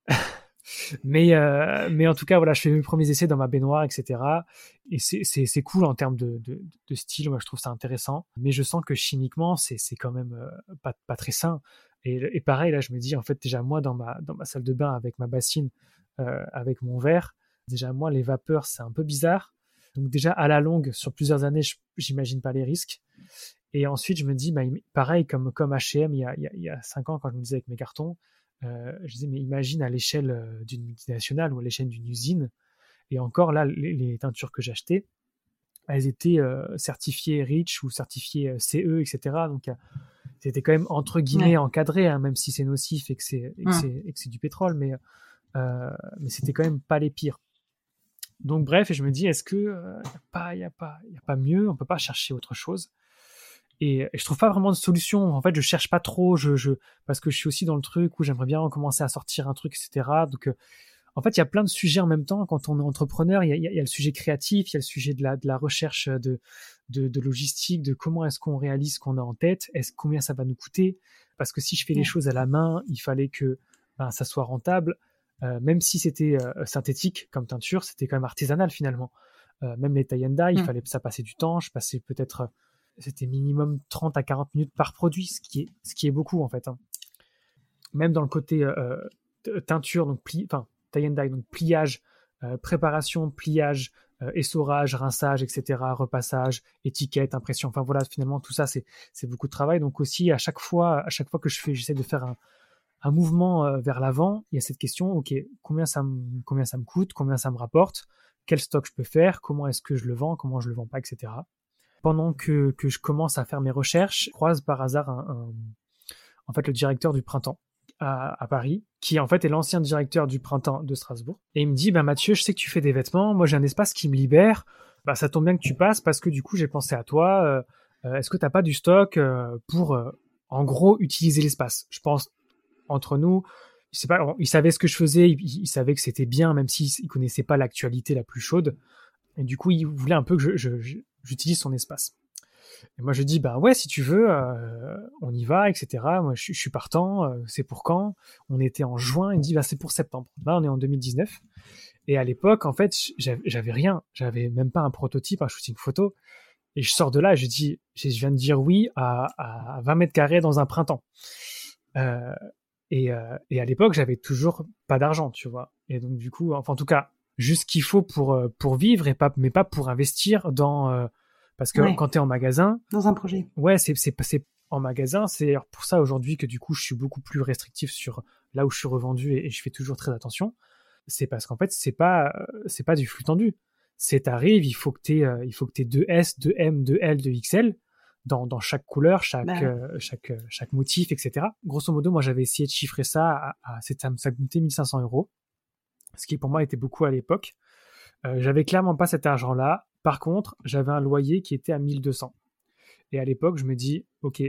Speaker 3: (laughs) mais euh, mais en tout cas voilà je fais mes premiers essais dans ma baignoire etc et c'est cool en termes de, de, style. Moi je trouve ça intéressant. Mais je sens que chimiquement c'est quand même euh, pas, pas très sain. Et, et, pareil là je me dis en fait déjà moi dans ma dans ma salle de bain avec ma bassine euh, avec mon verre déjà moi les vapeurs c'est un peu bizarre. Donc déjà à la longue sur plusieurs années j'imagine pas les risques. Et ensuite je me dis bah, pareil comme comme H&M il y a il y a cinq ans quand je me disais avec mes cartons euh, je disais, mais imagine à l'échelle euh, d'une multinationale ou à l'échelle d'une usine. Et encore là, les, teintures que j'achetais, elles étaient euh, certifiées REACH ou certifiées CE, etc. Donc c'était quand même entre guillemets encadré, hein, même si c'est nocif et que c'est c'est du pétrole, mais mais c'était quand même pas les pires. Donc bref, et je me dis, est-ce que il n'y a pas il y a pas il y a pas mieux, on peut pas chercher autre chose et, je trouve pas vraiment de solution. En fait, je cherche pas trop, je, je parce que je suis aussi dans le truc où j'aimerais bien commencer à sortir un truc, etc. Donc, euh, en fait, il y a plein de sujets en même temps. Quand on est entrepreneur, il y a, il y a le sujet créatif, il y a le sujet de la, de la recherche de, de, de logistique, de comment est-ce qu'on réalise ce qu'on a en tête, est-ce combien ça va nous coûter? Parce que si je fais les choses à la main, il fallait que ben, ça soit rentable. Euh, même si c'était euh, synthétique comme teinture, c'était quand même artisanal finalement. Euh, même les tie and il mmh. fallait ça passer du temps. Je passais peut-être c'était minimum 30 à 40 minutes par produit, ce qui est, ce qui est beaucoup en fait. Hein. Même dans le côté euh, euh, teinture, donc pli, enfin tie and dye, donc pliage, euh, préparation, pliage, essorage, rinçage, etc., repassage, étiquette, impression. Enfin voilà, finalement tout ça c'est c'est beaucoup de travail. Donc aussi à chaque fois, à chaque fois que je fais, j'essaie de faire un, un mouvement vers l'avant. Il y a cette question, ok, combien ça me combien ça me coûte, combien ça me rapporte, quel stock je peux faire, comment est-ce que je le vends, comment je le vends pas, etc pendant que, que, je commence à faire mes recherches, je croise par hasard en fait le directeur du printemps à, Paris, qui en fait est l'ancien directeur du printemps de Strasbourg. Et il me dit, bah Mathieu, je sais que tu fais des vêtements, moi j'ai un espace qui me libère, bah, ça tombe bien que tu passes parce que du coup, j'ai pensé à toi. Est-ce que t'as pas du stock pour, en gros, utiliser l'espace? Je pense entre nous, il, pas, il savait ce que je faisais, il, savait que c'était bien, même s'il ne connaissait pas l'actualité la plus chaude. Et du coup, il voulait un peu que j'utilise son espace. Et moi, je dis, bah ouais, si tu veux, euh, on y va, etc. Moi, je, suis partant, euh, c'est pour quand? On était en juin, il me dit, bah c'est pour septembre. Là, on est en 2019. Et à l'époque, en fait, j'avais rien. J'avais même pas un prototype, un shooting photo. Et je sors de là, je dis, je viens de dire oui à, à 20 mètres carrés dans un printemps. Euh, et, et à l'époque, j'avais toujours pas d'argent, tu vois. Et donc, du coup, enfin, en tout cas, juste ce qu'il faut pour, pour vivre, et pas, mais pas pour investir dans. Euh, parce que quand tu es en magasin.
Speaker 1: Dans un projet.
Speaker 3: Ouais, c'est en magasin. C'est pour ça aujourd'hui que du coup, je suis beaucoup plus restrictif sur là où je suis revendu et, je fais toujours très attention. C'est parce qu'en fait, c'est pas, c'est pas du flux tendu. C'est t'arrives, il faut que tu il faut que tu 2 S, 2 M, 2 L, 2 XL dans, dans chaque couleur, chaque, bah euh, chaque, euh, chaque motif, etc. Grosso modo, moi, j'avais essayé de chiffrer ça à, à ça me coûtait 1500 euros, ce qui pour moi était beaucoup à l'époque. Euh, j'avais clairement pas cet argent-là. Par contre, j'avais un loyer qui était à 1200. Et à l'époque, je me dis, ok,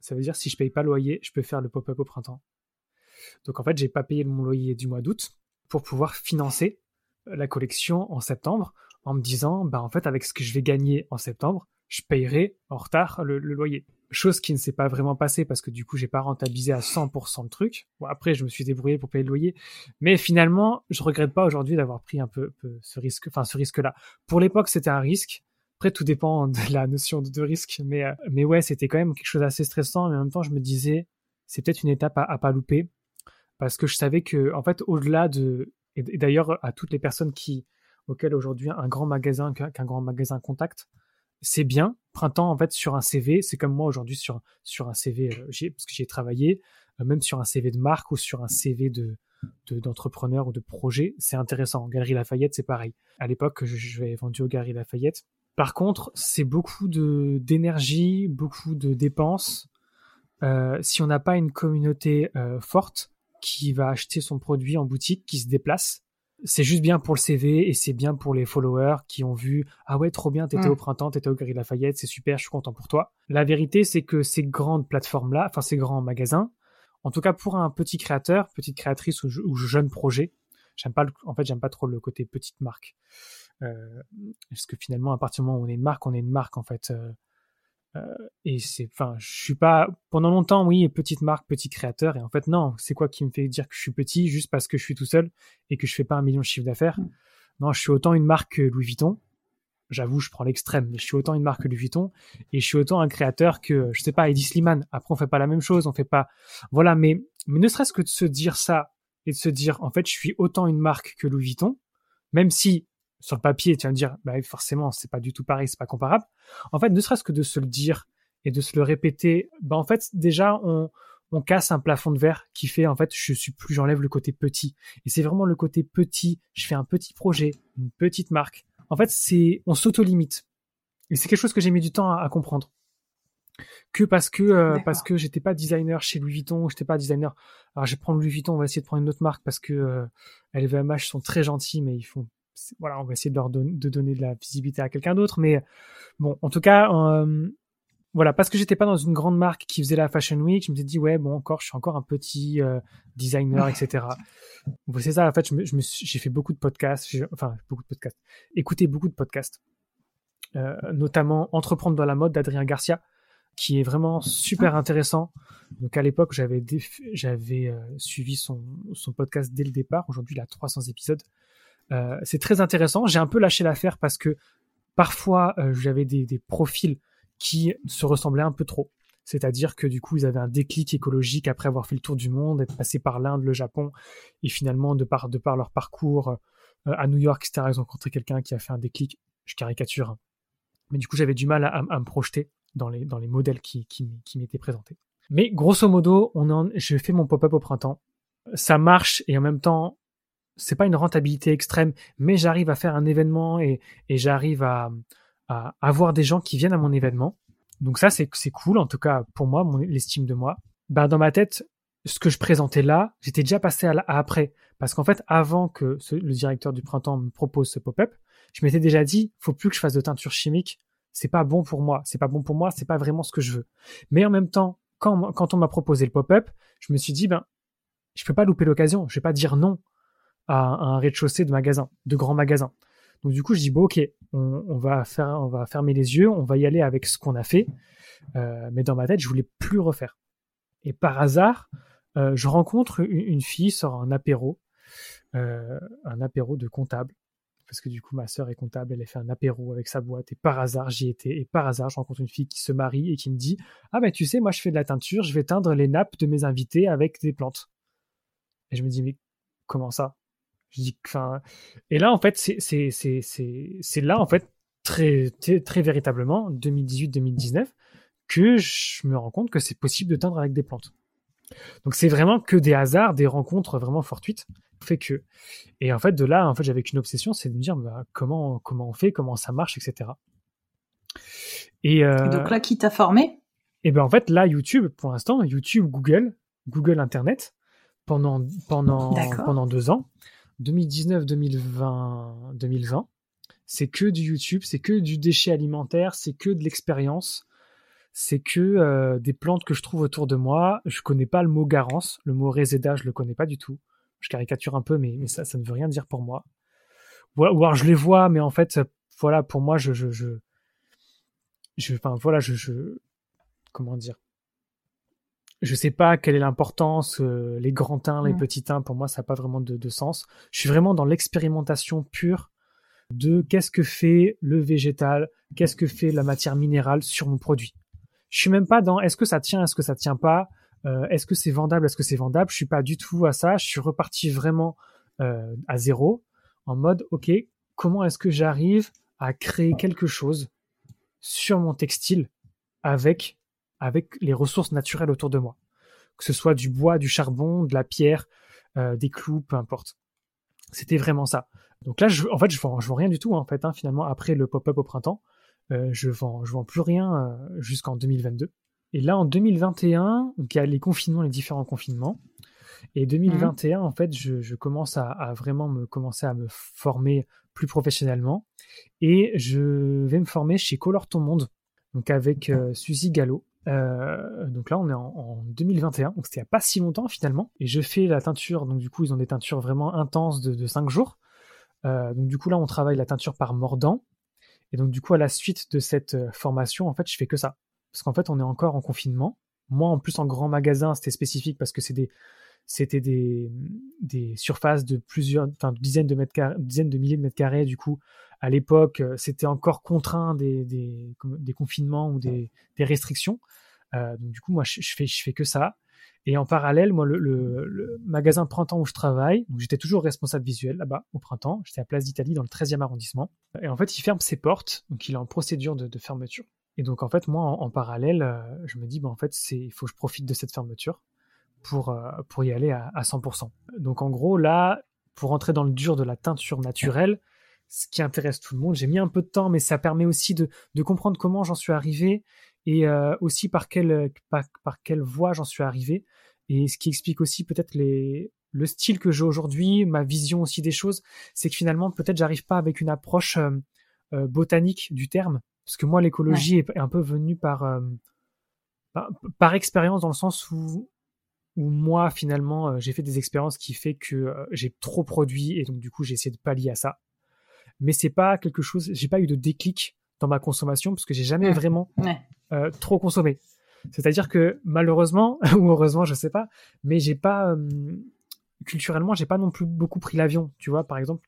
Speaker 3: ça veut dire si je paye pas le loyer, je peux faire le pop-up au printemps. Donc en fait, j'ai pas payé mon loyer du mois d'août pour pouvoir financer la collection en septembre en me disant, bah en fait, avec ce que je vais gagner en septembre, je payerai en retard le, loyer. Chose qui ne s'est pas vraiment passée parce que du coup, j'ai pas rentabilisé à 100% le truc. Bon, après, je me suis débrouillé pour payer le loyer. Mais finalement, je regrette pas aujourd'hui d'avoir pris un peu, ce risque, enfin, ce risque-là. Pour l'époque, c'était un risque. Après, tout dépend (laughs) de la notion de, risque. Mais, euh, mais ouais, c'était quand même quelque chose d'assez stressant. Mais en même temps, je me disais, c'est peut-être une étape à, à pas louper. Parce que je savais que, en fait, au-delà de, et d'ailleurs, à toutes les personnes qui, auxquelles aujourd'hui un grand magasin, qu'un grand magasin contacte, c'est bien. Printemps, en fait, sur un CV, c'est comme moi aujourd'hui sur, sur un CV, euh, parce que j'ai travaillé, euh, même sur un CV de marque ou sur un CV de d'entrepreneur ou de projet, c'est intéressant. Galerie Lafayette, c'est pareil. À l'époque, je, vais vendu au Galerie Lafayette. Par contre, c'est beaucoup d'énergie, beaucoup de dépenses. Euh, si on n'a pas une communauté forte qui va acheter son produit en boutique, qui se déplace, c'est juste bien pour le CV et c'est bien pour les followers qui ont vu ah ouais trop bien t'étais au printemps t'étais au Galerie Lafayette c'est super je suis content pour toi la vérité c'est que ces grandes plateformes là enfin ces grands magasins en tout cas pour un petit créateur petite créatrice ou, jeune projet j'aime pas en fait j'aime pas trop le côté petite marque. Euh, parce que finalement à partir du moment où on est une marque on est une marque en fait euh, et c'est, enfin, je suis pas pendant longtemps, oui, petite marque, petit créateur, et en fait non, c'est quoi qui me fait dire que je suis petit juste parce que je suis tout seul et que je fais pas un million de chiffre d'affaires? Mm. Non, je suis autant une marque que Louis Vuitton. J'avoue, je prends l'extrême, mais je suis autant une marque que Louis Vuitton et je suis autant un créateur que, je sais pas, Eddie Sliman. Après, on fait pas la même chose, on fait pas, voilà, mais, mais ne serait-ce que de se dire ça et de se dire, en fait, je suis autant une marque que Louis Vuitton, même si sur le papier, tu vas me dire, bah, forcément, c'est pas du tout pareil, c'est pas comparable. En fait, ne serait-ce que de se le dire et de se le répéter, bah, en fait, déjà, on, on casse un plafond de verre qui fait, en fait, je suis plus, j'enlève le côté petit. Et c'est vraiment le côté petit. Je fais un petit projet, une petite marque. En fait, c'est, on s'auto-limite. Et c'est quelque chose que j'ai mis du temps à, comprendre. Que parce que, euh, parce que j'étais pas designer chez Louis Vuitton, j'étais pas designer. Alors, je vais prendre Louis Vuitton, on va essayer de prendre une autre marque parce que euh, LVMH sont très gentils, mais ils font voilà, on va essayer de leur de donner de la visibilité à quelqu'un d'autre. Mais bon, en tout cas, euh, voilà, parce que j'étais pas dans une grande marque qui faisait la Fashion Week, je me suis dit ouais, bon, encore, je suis encore un petit euh, designer, etc. (laughs) c'est ça. En fait, je j'ai fait beaucoup de podcasts, enfin beaucoup de podcasts, écouté beaucoup de podcasts, euh, notamment Entreprendre dans la mode d'Adrien Garcia, qui est vraiment super intéressant. Donc à l'époque, j'avais j'avais suivi son, son podcast dès le départ. Aujourd'hui, il a 300 épisodes. Euh, c'est très intéressant. J'ai un peu lâché l'affaire parce que parfois euh, j'avais des, des, profils qui se ressemblaient un peu trop. C'est-à-dire que du coup, ils avaient un déclic écologique après avoir fait le tour du monde, être passé par l'Inde, le Japon, et finalement, de par, de par leur parcours euh, à New York, etc., ils ont rencontré quelqu'un qui a fait un déclic. Je caricature. Hein. Mais du coup, j'avais du mal à, à, me projeter dans les, dans les modèles qui, qui, qui m'étaient présentés. Mais grosso modo, on en, je fais mon pop-up au printemps. Ça marche et en même temps, c'est pas une rentabilité extrême, mais j'arrive à faire un événement et, j'arrive à, avoir des gens qui viennent à mon événement. Donc ça, c'est, cool, en tout cas pour moi, l'estime de moi. Ben, dans ma tête, ce que je présentais là, j'étais déjà passé à, après. Parce qu'en fait, avant que le directeur du printemps me propose ce pop-up, je m'étais déjà dit, faut plus que je fasse de teinture chimique. C'est pas bon pour moi. C'est pas bon pour moi. C'est pas vraiment ce que je veux. Mais en même temps, quand, quand on m'a proposé le pop-up, je me suis dit, ben, je peux pas louper l'occasion. Je vais pas dire non à, un rez-de-chaussée de magasin, de grands magasins. Donc du coup, je dis bon, ok, on, va faire, on va fermer les yeux, on va y aller avec ce qu'on a fait. Euh, mais dans ma tête, je voulais plus refaire. Et par hasard, euh, je rencontre une, fille sur un apéro, euh, un apéro de comptable, parce que du coup ma sœur est comptable, elle a fait un apéro avec sa boîte et par hasard j'y étais et par hasard je rencontre une fille qui se marie et qui me dit ah ben tu sais moi je fais de la teinture, je vais teindre les nappes de mes invités avec des plantes. Et je me dis mais comment ça? Je dis enfin et là en fait c'est c'est c'est c'est là en fait très très, très véritablement 2018-2019 que je me rends compte que c'est possible de teindre avec des plantes. Donc c'est vraiment que des hasards, des rencontres vraiment fortuites fait que. Et en fait, de là, en fait, j'avais qu'une obsession, c'est de me dire bah, comment comment on fait, comment ça marche, etc.
Speaker 1: Et, euh, donc là, qui t'a formé?
Speaker 3: Et ben en fait, là, YouTube, pour l'instant, YouTube, Google, Google Internet, pendant pendant pendant deux ans, 2019, 2020, 2020, c'est que du YouTube, c'est que du déchet alimentaire, c'est que de l'expérience c'est que euh, des plantes que je trouve autour de moi, je connais pas le mot garance, le mot réséda, je le connais pas du tout. Je caricature un peu, mais, ça, ne veut rien dire pour moi. Ou, alors je les vois, mais en fait, voilà, pour moi, je, je, je, enfin, voilà, je, comment dire, je sais pas quelle est l'importance, euh, les grands teints, les petits teints, pour moi, ça n'a pas vraiment de, de, sens. Je suis vraiment dans l'expérimentation pure de qu'est-ce que fait le végétal, qu'est-ce que fait la matière minérale sur mon produit. Je suis même pas dans est-ce que ça tient, est-ce que ça tient pas, euh, est-ce que c'est vendable, est-ce que c'est vendable. Je suis pas du tout à ça. Je suis reparti vraiment euh, à zéro, en mode ok, comment est-ce que j'arrive à créer quelque chose sur mon textile avec avec les ressources naturelles autour de moi, que ce soit du bois, du charbon, de la pierre, euh, des clous, peu importe. C'était vraiment ça. Donc là, je, en fait, je vends, je vends rien du tout en fait. Hein, finalement, après le pop-up au printemps, euh, je vends, je vends plus rien euh, jusqu'en 2022. Et là, en 2021, donc il y a les confinements, les différents confinements. Et 2021, en fait, je, je commence à, à, vraiment me commencer à me former plus professionnellement. Et je vais me former chez Color Ton Monde, donc avec euh, Suzy Gallo. Euh, donc là, on est en, en 2021, donc c'était il n'y a pas si longtemps finalement. Et je fais la teinture, donc du coup, ils ont des teintures vraiment intenses de, de 5 jours. Euh, donc du coup, là, on travaille la teinture par mordant. Et donc, du coup, à la suite de cette euh, formation, en fait, je fais que ça. Parce qu'en fait, on est encore en confinement. Moi, en plus, en grand magasin, c'était spécifique parce que c'était des, surfaces de plusieurs, enfin, dizaines de mètres carrés, dizaines de milliers de mètres carrés. Du coup, à l'époque, euh, c'était encore contraint des, des, confinements ou des, restrictions. Euh, donc, du coup, moi, je, fais, je fais que ça. Et en parallèle, moi, le, magasin Printemps où je travaille, j'étais toujours responsable visuel là-bas au printemps. J'étais à Place d'Italie dans le 13e arrondissement. Et en fait, il ferme ses portes, donc il est en procédure de, fermeture. Et donc, en fait, moi, en, parallèle, euh, je me dis, bah, en fait, il faut que je profite de cette fermeture pour, euh, pour y aller à, à 100%. Donc, en gros, là, pour entrer dans le dur de la teinture naturelle, ce qui intéresse tout le monde, j'ai mis un peu de temps, mais ça permet aussi de, de comprendre comment j'en suis arrivé et euh, aussi par quelle, par, par quelle voie j'en suis arrivé. Et ce qui explique aussi peut-être les, le style que j'ai aujourd'hui, ma vision aussi des choses, c'est que finalement peut-être j'arrive pas avec une approche euh, euh, botanique du terme, parce que moi l'écologie est un peu venue par, par, par expérience dans le sens où où moi finalement j'ai fait des expériences qui fait que j'ai trop produit et donc du coup j'ai essayé de pallier à ça mais c'est pas quelque chose j'ai pas eu de déclic dans ma consommation parce que j'ai jamais vraiment euh, trop consommé. C'est-à-dire que malheureusement (laughs) ou heureusement, je sais pas, mais j'ai pas euh, culturellement, j'ai pas non plus beaucoup pris l'avion. Tu vois, par exemple,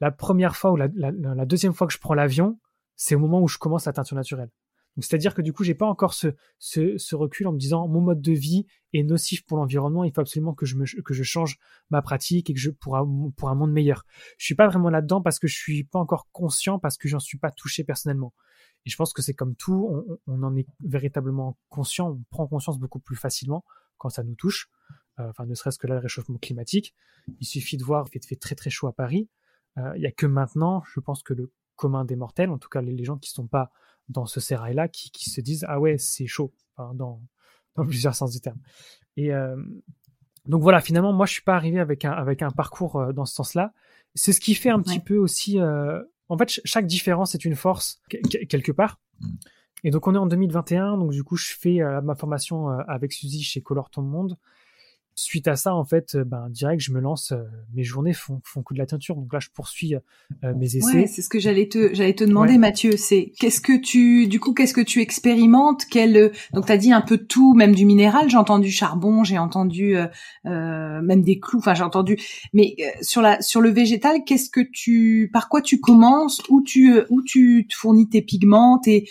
Speaker 3: la première fois ou la, la, deuxième fois que je prends l'avion, c'est au moment où je commence la teinture naturelle. C'est-à-dire que du coup, j'ai pas encore ce, recul en me disant mon mode de vie est nocif pour l'environnement, il faut absolument que je change ma pratique et que je pour un, monde meilleur. Je suis pas vraiment là-dedans parce que je suis pas encore conscient parce que j'en suis pas touché personnellement. Et je pense que c'est comme tout, on, en est véritablement conscient, on prend conscience beaucoup plus facilement quand ça nous touche. Euh, enfin, ne serait-ce que là, le réchauffement climatique. Il suffit de voir, il fait, très très chaud à Paris. Euh, il y a que maintenant, je pense que le commun des mortels, en tout cas les, gens qui sont pas dans ce sérail-là, qui, qui, se disent ah ouais c'est chaud, enfin, dans, dans plusieurs sens du terme. Et euh, donc voilà, finalement moi je suis pas arrivé avec un avec un parcours dans ce sens-là. C'est ce qui fait un petit peu aussi en fait, chaque différence est une force quelque part. Et donc on est en 2021, donc du coup je fais ma formation avec Suzy chez Color Ton Monde suite à ça, en fait, euh, ben, direct, je me lance. Euh, mes journées font, font coup de la teinture. Donc là, je poursuis euh, mes essais. Ouais,
Speaker 1: c'est ce que j'allais te, j'allais te demander, Mathieu. C'est qu'est-ce que tu, du coup, qu'est-ce que tu expérimentes? Quel, donc t'as dit un peu tout, même du minéral. J'ai entendu charbon, j'ai entendu même des clous. Enfin, j'ai entendu. Mais sur la, sur le végétal, qu'est-ce que tu, par quoi tu commences? Où tu, où tu te fournis tes pigments? Et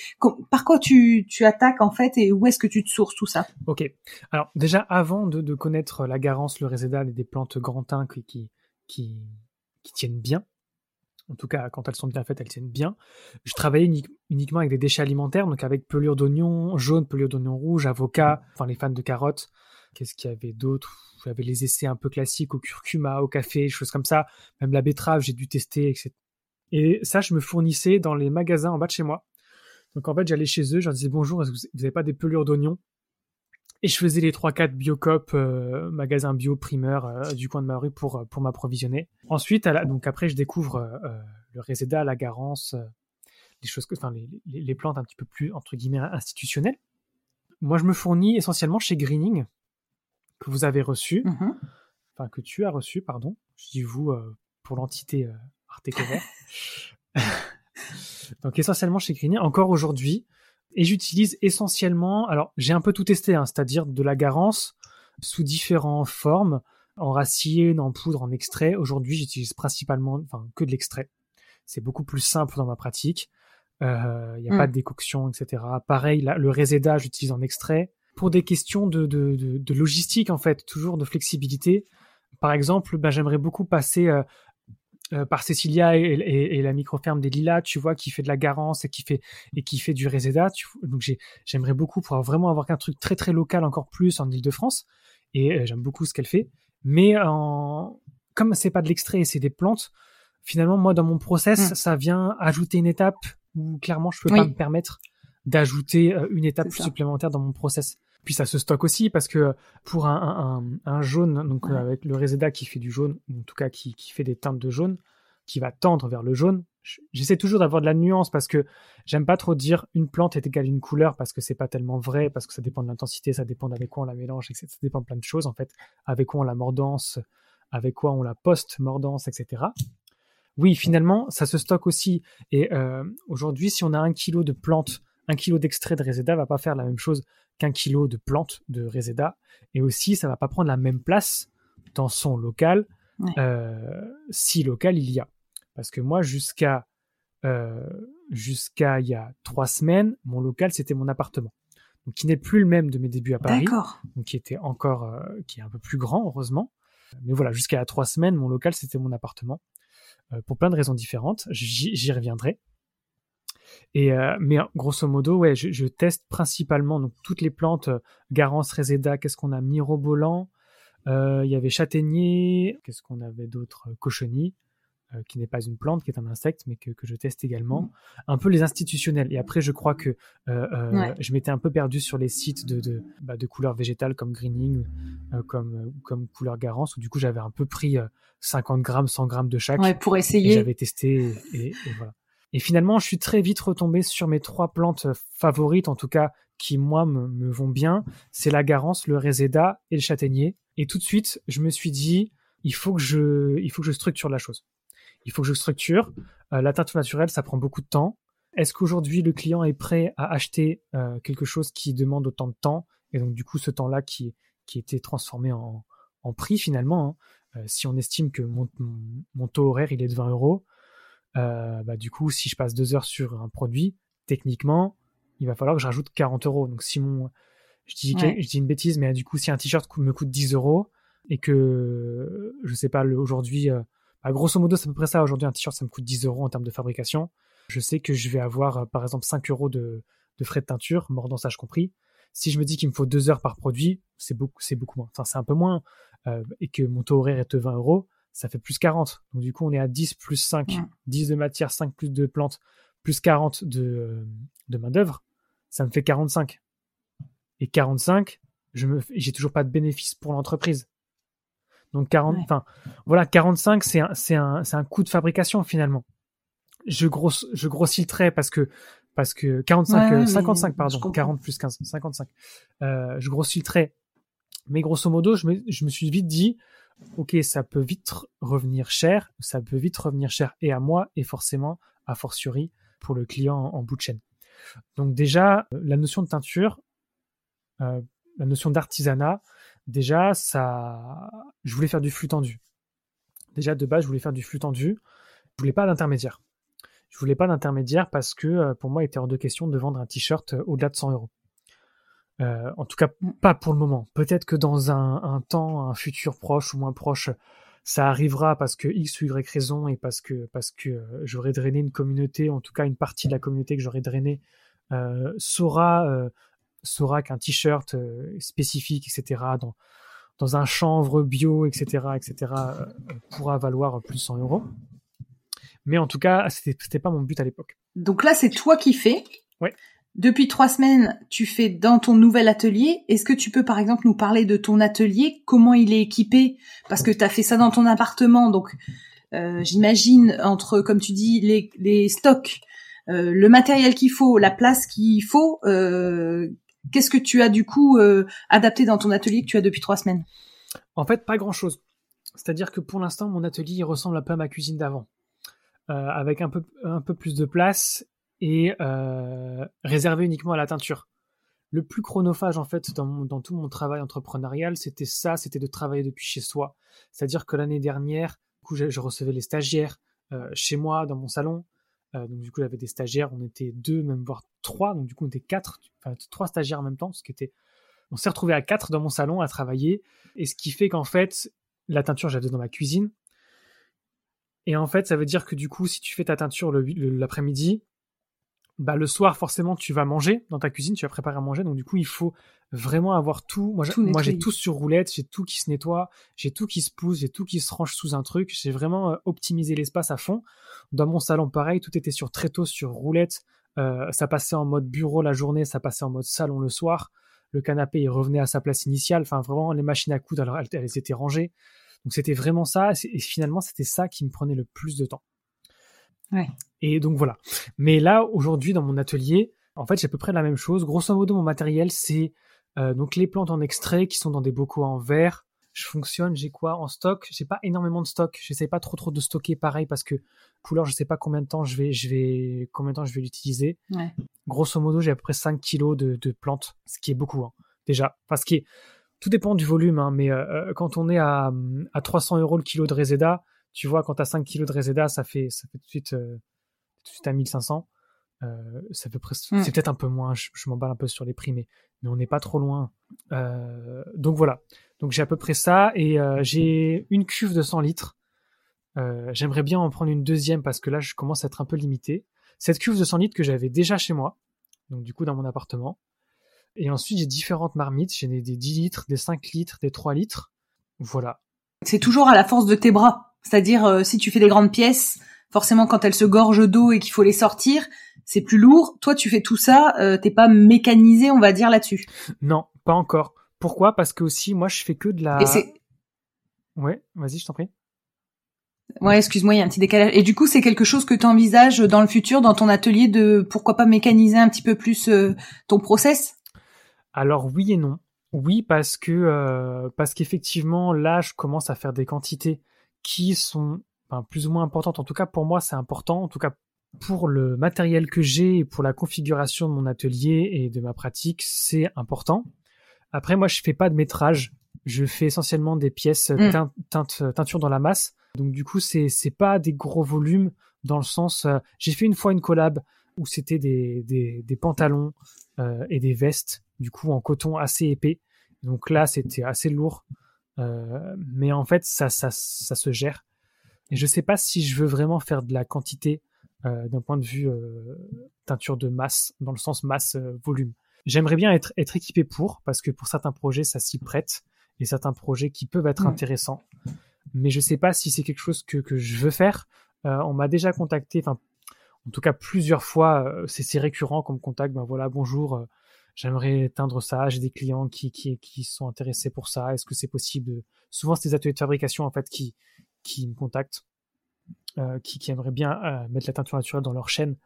Speaker 1: par quoi tu, tu attaques en fait? Et où est-ce que tu te sources tout ça?
Speaker 3: Ok. Alors déjà, avant de, de connaître la garance, le résédal et des plantes grantin qui, qui, qui, tiennent bien. En tout cas, quand elles sont bien faites, elles tiennent bien. Je travaillais uniquement avec des déchets alimentaires, donc avec pelure d'oignon jaune, pelure d'oignon rouge, avocat, enfin les fans de carottes. Qu'est-ce qu'il y avait d'autre? J'avais les essais un peu classiques au curcuma, au café, choses comme ça. Même la betterave, j'ai dû tester, etc. Et ça, je me fournissais dans les magasins en bas de chez moi. Donc en fait, j'allais chez eux, je leur disais bonjour, est-ce que vous n'avez pas des pelures d'oignon? Et je faisais les 3-4 Biocop, euh, magasins bio primeur euh, du coin de ma rue pour, euh, pour m'approvisionner. Ensuite, donc après, je découvre le Reseda, la Garance, les choses que, enfin, les, les, plantes un petit peu plus, entre guillemets, institutionnelles. Moi, je me fournis essentiellement chez Greening, que vous avez reçu, mm-hmm. enfin, que tu as reçu, pardon. Je dis vous pour l'entité Artecover. (laughs) (laughs) donc, essentiellement chez Greening. Encore aujourd'hui, et j'utilise essentiellement, alors j'ai un peu tout testé, hein, c'est-à-dire de la garance sous différentes formes, en racine, en poudre, en extrait. Aujourd'hui, j'utilise principalement, enfin, que de l'extrait. C'est beaucoup plus simple dans ma pratique. Il euh, n'y a pas mm. de décoction, etc. Pareil, le Reseda, j'utilise en extrait. Pour des questions de, de, de, logistique, en fait, toujours de flexibilité. Par exemple, ben, j'aimerais beaucoup passer euh, euh, par Cecilia et, la microferme des Lilas, tu vois, qui fait de la garance et qui fait et qui fait du Reseda. donc j'aimerais beaucoup pouvoir vraiment avoir un truc très très local encore plus en Ile-de-France. Et euh, j'aime beaucoup ce qu'elle fait. Mais en... comme c'est pas de l'extrait et c'est des plantes, finalement moi dans mon process, mm. ça vient ajouter une étape où clairement je peux pas me permettre d'ajouter euh, une étape supplémentaire dans mon process. Puis ça se stocke aussi parce que pour un, un, jaune, donc avec le Reseda qui fait du jaune, ou en tout cas qui, qui, fait des teintes de jaune, qui va tendre vers le jaune, j'essaie toujours d'avoir de la nuance parce que j'aime pas trop dire une plante est égale à une couleur parce que c'est pas tellement vrai, parce que ça dépend de l'intensité, ça dépend d'avec quoi on la mélange, etc. Ça dépend de plein de choses en fait, avec quoi on la mordance, avec quoi on la post-mordance, etc. Oui, finalement, ça se stocke aussi. Et euh, aujourd'hui, si on a un kilo de plantes, un kilo d'extrait de Reseda va pas faire la même chose qu'un kilo de plantes de Reseda. Et aussi, ça va pas prendre la même place dans son local, euh, si local il y a. Parce que moi, jusqu'à euh, jusqu'à il y a trois semaines, mon local, c'était mon appartement. Donc, qui n'est plus le même de mes débuts à Paris. Donc, qui était encore, euh, qui est un peu plus grand, heureusement. Mais voilà, jusqu'à trois semaines, mon local, c'était mon appartement. pour plein de raisons différentes. J'y reviendrai. Et euh, mais grosso modo, ouais, je, teste principalement donc toutes les plantes euh, Garance, Reseda, qu'est-ce qu'on a? Mirobolant, euh, il y avait châtaignier, qu'est-ce qu'on avait d'autre? Cochonnier, qui n'est pas une plante, qui est un insecte, mais que, je teste également. Mm. Un peu les institutionnels. Et après, je crois que je m'étais un peu perdu sur les sites de, de, bah, de couleurs végétales comme Greening, comme, comme couleur Garance, où du coup j'avais un peu pris 50 grammes, 100 grammes de chaque.
Speaker 1: Ouais, pour essayer.
Speaker 3: J'avais testé et, et voilà. Et finalement, je suis très vite retombé sur mes trois plantes favorites, en tout cas qui moi me, vont bien. C'est la garance, le réséda et le châtaignier. Et tout de suite, je me suis dit, il faut que je, il faut que je structure la chose. Il faut que je structure. Euh, la teinture naturelle, ça prend beaucoup de temps. Est-ce qu'aujourd'hui le client est prêt à acheter euh, quelque chose qui demande autant de temps et donc du coup ce temps-là qui qui était transformé en, en prix finalement. Hein. Euh, si on estime que mon, mon, taux horaire il est de 20 euros, euh, bah, du coup, si je passe deux heures sur un produit, techniquement, il va falloir que je rajoute 40 euros. Donc, si mon, je dis, je dis une bêtise, mais du coup, si un t-shirt me coûte 10 euros et que, je sais pas, aujourd'hui, euh, bah, grosso modo, c'est à peu près ça. Aujourd'hui, un t-shirt, ça me coûte 10 euros en termes de fabrication. Je sais que je vais avoir, euh, par exemple, 5 euros de, de frais de teinture, mordant-sage compris. Si je me dis qu'il me faut deux heures par produit, c'est beaucoup, c'est beaucoup moins. Enfin, c'est un peu moins. et que mon taux horaire est de 20 euros, ça fait plus 40. Donc du coup, on est à 10 plus 5, 10 de matière, 5 plus de plantes, plus 40 de, euh, de main-d'œuvre, ça me fait 45. Et 45, je me j'ai toujours pas de bénéfice pour l'entreprise. Donc 40, enfin voilà, 45, c'est un, c'est un, un coût de fabrication finalement. je, grosse, je grossis le trait parce que parce que 45, 55 pardon, 40 plus 15, 55. Euh, je grossis le trait, mais grosso modo, je me, je me suis vite dit, ok, ça peut vite revenir cher, ça peut vite revenir cher et à moi et forcément a fortiori pour le client en, bout de chaîne. Donc déjà, la notion de teinture, euh, la notion d'artisanat, déjà, ça, je voulais faire du flux tendu. Déjà de base, je voulais faire du flux tendu. Je voulais pas d'intermédiaire. Je voulais pas d'intermédiaire parce que euh, pour moi, il était hors de question de vendre un t-shirt euh, au-delà de 100 euros. En tout cas, mm. pas pour le moment. Peut-être que dans un, un, temps, un futur proche ou moins proche, ça arrivera parce que X ou Y raison et parce que parce que euh, j'aurais drainé une communauté, en tout cas une partie de la communauté que j'aurais drainé euh, saura euh, saura qu'un t-shirt spécifique, etc. dans dans un chanvre bio, etc., etc. pourra valoir plus de 100 euros. Mais en tout cas, c'était pas mon but à l'époque.
Speaker 1: Donc là, c'est toi qui fais.
Speaker 3: Ouais.
Speaker 1: Depuis trois semaines, tu fais dans ton nouvel atelier. Est-ce que tu peux par exemple nous parler de ton atelier Comment il est équipé? Parce que tu as fait ça dans ton appartement, donc euh, j'imagine entre, comme tu dis, les, stocks, euh, le matériel qu'il faut, la place qu'il faut. Euh, Qu'est-ce que tu as du coup adapté dans ton atelier que tu as depuis trois semaines?
Speaker 3: En fait, pas grand-chose. C'est-à-dire que pour l'instant, mon atelier ressemble un peu à ma cuisine d'avant, avec un peu plus de place et euh, réservé uniquement à la teinture. Le plus chronophage en fait dans, tout mon travail entrepreneurial, c'était ça, c'était de travailler depuis chez soi. C'est-à-dire que l'année dernière, du coup, je, recevais les stagiaires euh, chez moi dans mon salon. Euh, donc du coup, j'avais des stagiaires, on était deux, même voire trois. Donc du coup, on était quatre, enfin trois stagiaires en même temps, ce qui était, on s'est retrouvé à quatre dans mon salon à travailler. Et ce qui fait qu'en fait, la teinture, j'avais dans ma cuisine. Et en fait, ça veut dire que du coup, si tu fais ta teinture l'après-midi, bah, le soir, forcément, tu vas manger dans ta cuisine, tu vas préparer à manger. Donc, du coup, il faut vraiment avoir tout. Moi, moi j'ai tout sur roulette, j'ai tout qui se nettoie, j'ai tout qui se pousse, j'ai tout qui se range sous un truc. J'ai vraiment euh, optimisé l'espace à fond. Dans mon salon, pareil, tout était sur tréteau, sur roulette. Euh, ça passait en mode bureau la journée, ça passait en mode salon le soir. Le canapé, il revenait à sa place initiale. Enfin, vraiment, les machines à coudre, elles, elles étaient rangées. Donc, c'était vraiment ça. Et finalement, c'était ça qui me prenait le plus de temps.
Speaker 1: Ouais.
Speaker 3: Et donc voilà. Mais là, aujourd'hui, dans mon atelier, en fait, j'ai à peu près la même chose. Grosso modo, mon matériel, c'est euh, donc les plantes en extrait qui sont dans des bocaux en verre. Je fonctionne, j'ai quoi en stock? J'ai pas énormément de stock. J'essaie pas trop trop de stocker pareil parce que couleur, je sais pas combien de temps je vais, je vais, combien de temps je vais l'utiliser.
Speaker 1: Ouais.
Speaker 3: Grosso modo, j'ai à peu près 5 kilos de, de plantes, ce qui est beaucoup hein, déjà. Parce que tout dépend du volume, hein, mais euh, euh, quand on est à, à 300 euros le kilo de Reseda, tu vois, quand tu as 5 kilos de Reseda, ça fait, ça fait tout de suite, euh, tout de suite à 1500. Euh, ça peut mm. c'est peut-être un peu moins, je, m'emballe un peu sur les prix, mais, mais on n'est pas trop loin. Euh, donc voilà. Donc j'ai à peu près ça et euh, j'ai une cuve de 100 litres. J'aimerais bien en prendre une deuxième parce que là je commence à être un peu limité. Cette cuve de 100 litres que j'avais déjà chez moi, donc du coup dans mon appartement. Et ensuite j'ai différentes marmites. J'ai des, des 10 litres, des 5 litres, des 3 litres. Voilà.
Speaker 1: C'est toujours à la force de tes bras. C'est-à-dire, euh, si tu fais des grandes pièces, forcément, quand elles se gorgent d'eau et qu'il faut les sortir, c'est plus lourd. Toi, tu fais tout ça, euh, t'es pas mécanisé, on va dire, là-dessus.
Speaker 3: Non, pas encore. Pourquoi? Parce que aussi, moi, je fais que de la.
Speaker 1: Et c'est...
Speaker 3: Ouais, vas-y, je t'en prie.
Speaker 1: Ouais, excuse-moi, il y a un petit décalage. Et du coup, c'est quelque chose que tu envisages dans le futur, dans ton atelier, de pourquoi pas mécaniser un petit peu plus euh, ton process?
Speaker 3: Alors oui et non. Oui, parce que parce qu'effectivement, là, je commence à faire des quantités qui sont plus ou moins importantes. En tout cas, pour moi, c'est important. En tout cas, pour le matériel que j'ai et pour la configuration de mon atelier et de ma pratique, c'est important. Après, moi, je fais pas de métrage. Je fais essentiellement des pièces mm. teinture dans la masse. Donc, du coup, c'est c'est pas des gros volumes dans le sens. Euh, j'ai fait une fois une collab où c'était des, des, des pantalons euh, et des vestes, du coup, en coton assez épais. Donc là, c'était assez lourd. Euh, mais en fait, ça, ça, ça se gère. Et je sais pas si je veux vraiment faire de la quantité euh, d'un point de vue euh, teinture de masse, dans le sens masse-volume. J'aimerais bien être, être équipé pour, parce que pour certains projets, ça s'y prête, et certains projets qui peuvent être intéressants. Mais je sais pas si c'est quelque chose que, que je veux faire. on m'a déjà contacté, enfin, en tout cas plusieurs fois, c'est récurrent comme contact. Ben voilà, bonjour, j'aimerais teindre ça, j'ai des clients qui, qui, qui sont intéressés pour ça, est-ce que c'est possible? Souvent, c'est des ateliers de fabrication en fait qui, qui me contactent. qui, qui, aimeraient bien mettre la teinture naturelle dans leur chaîne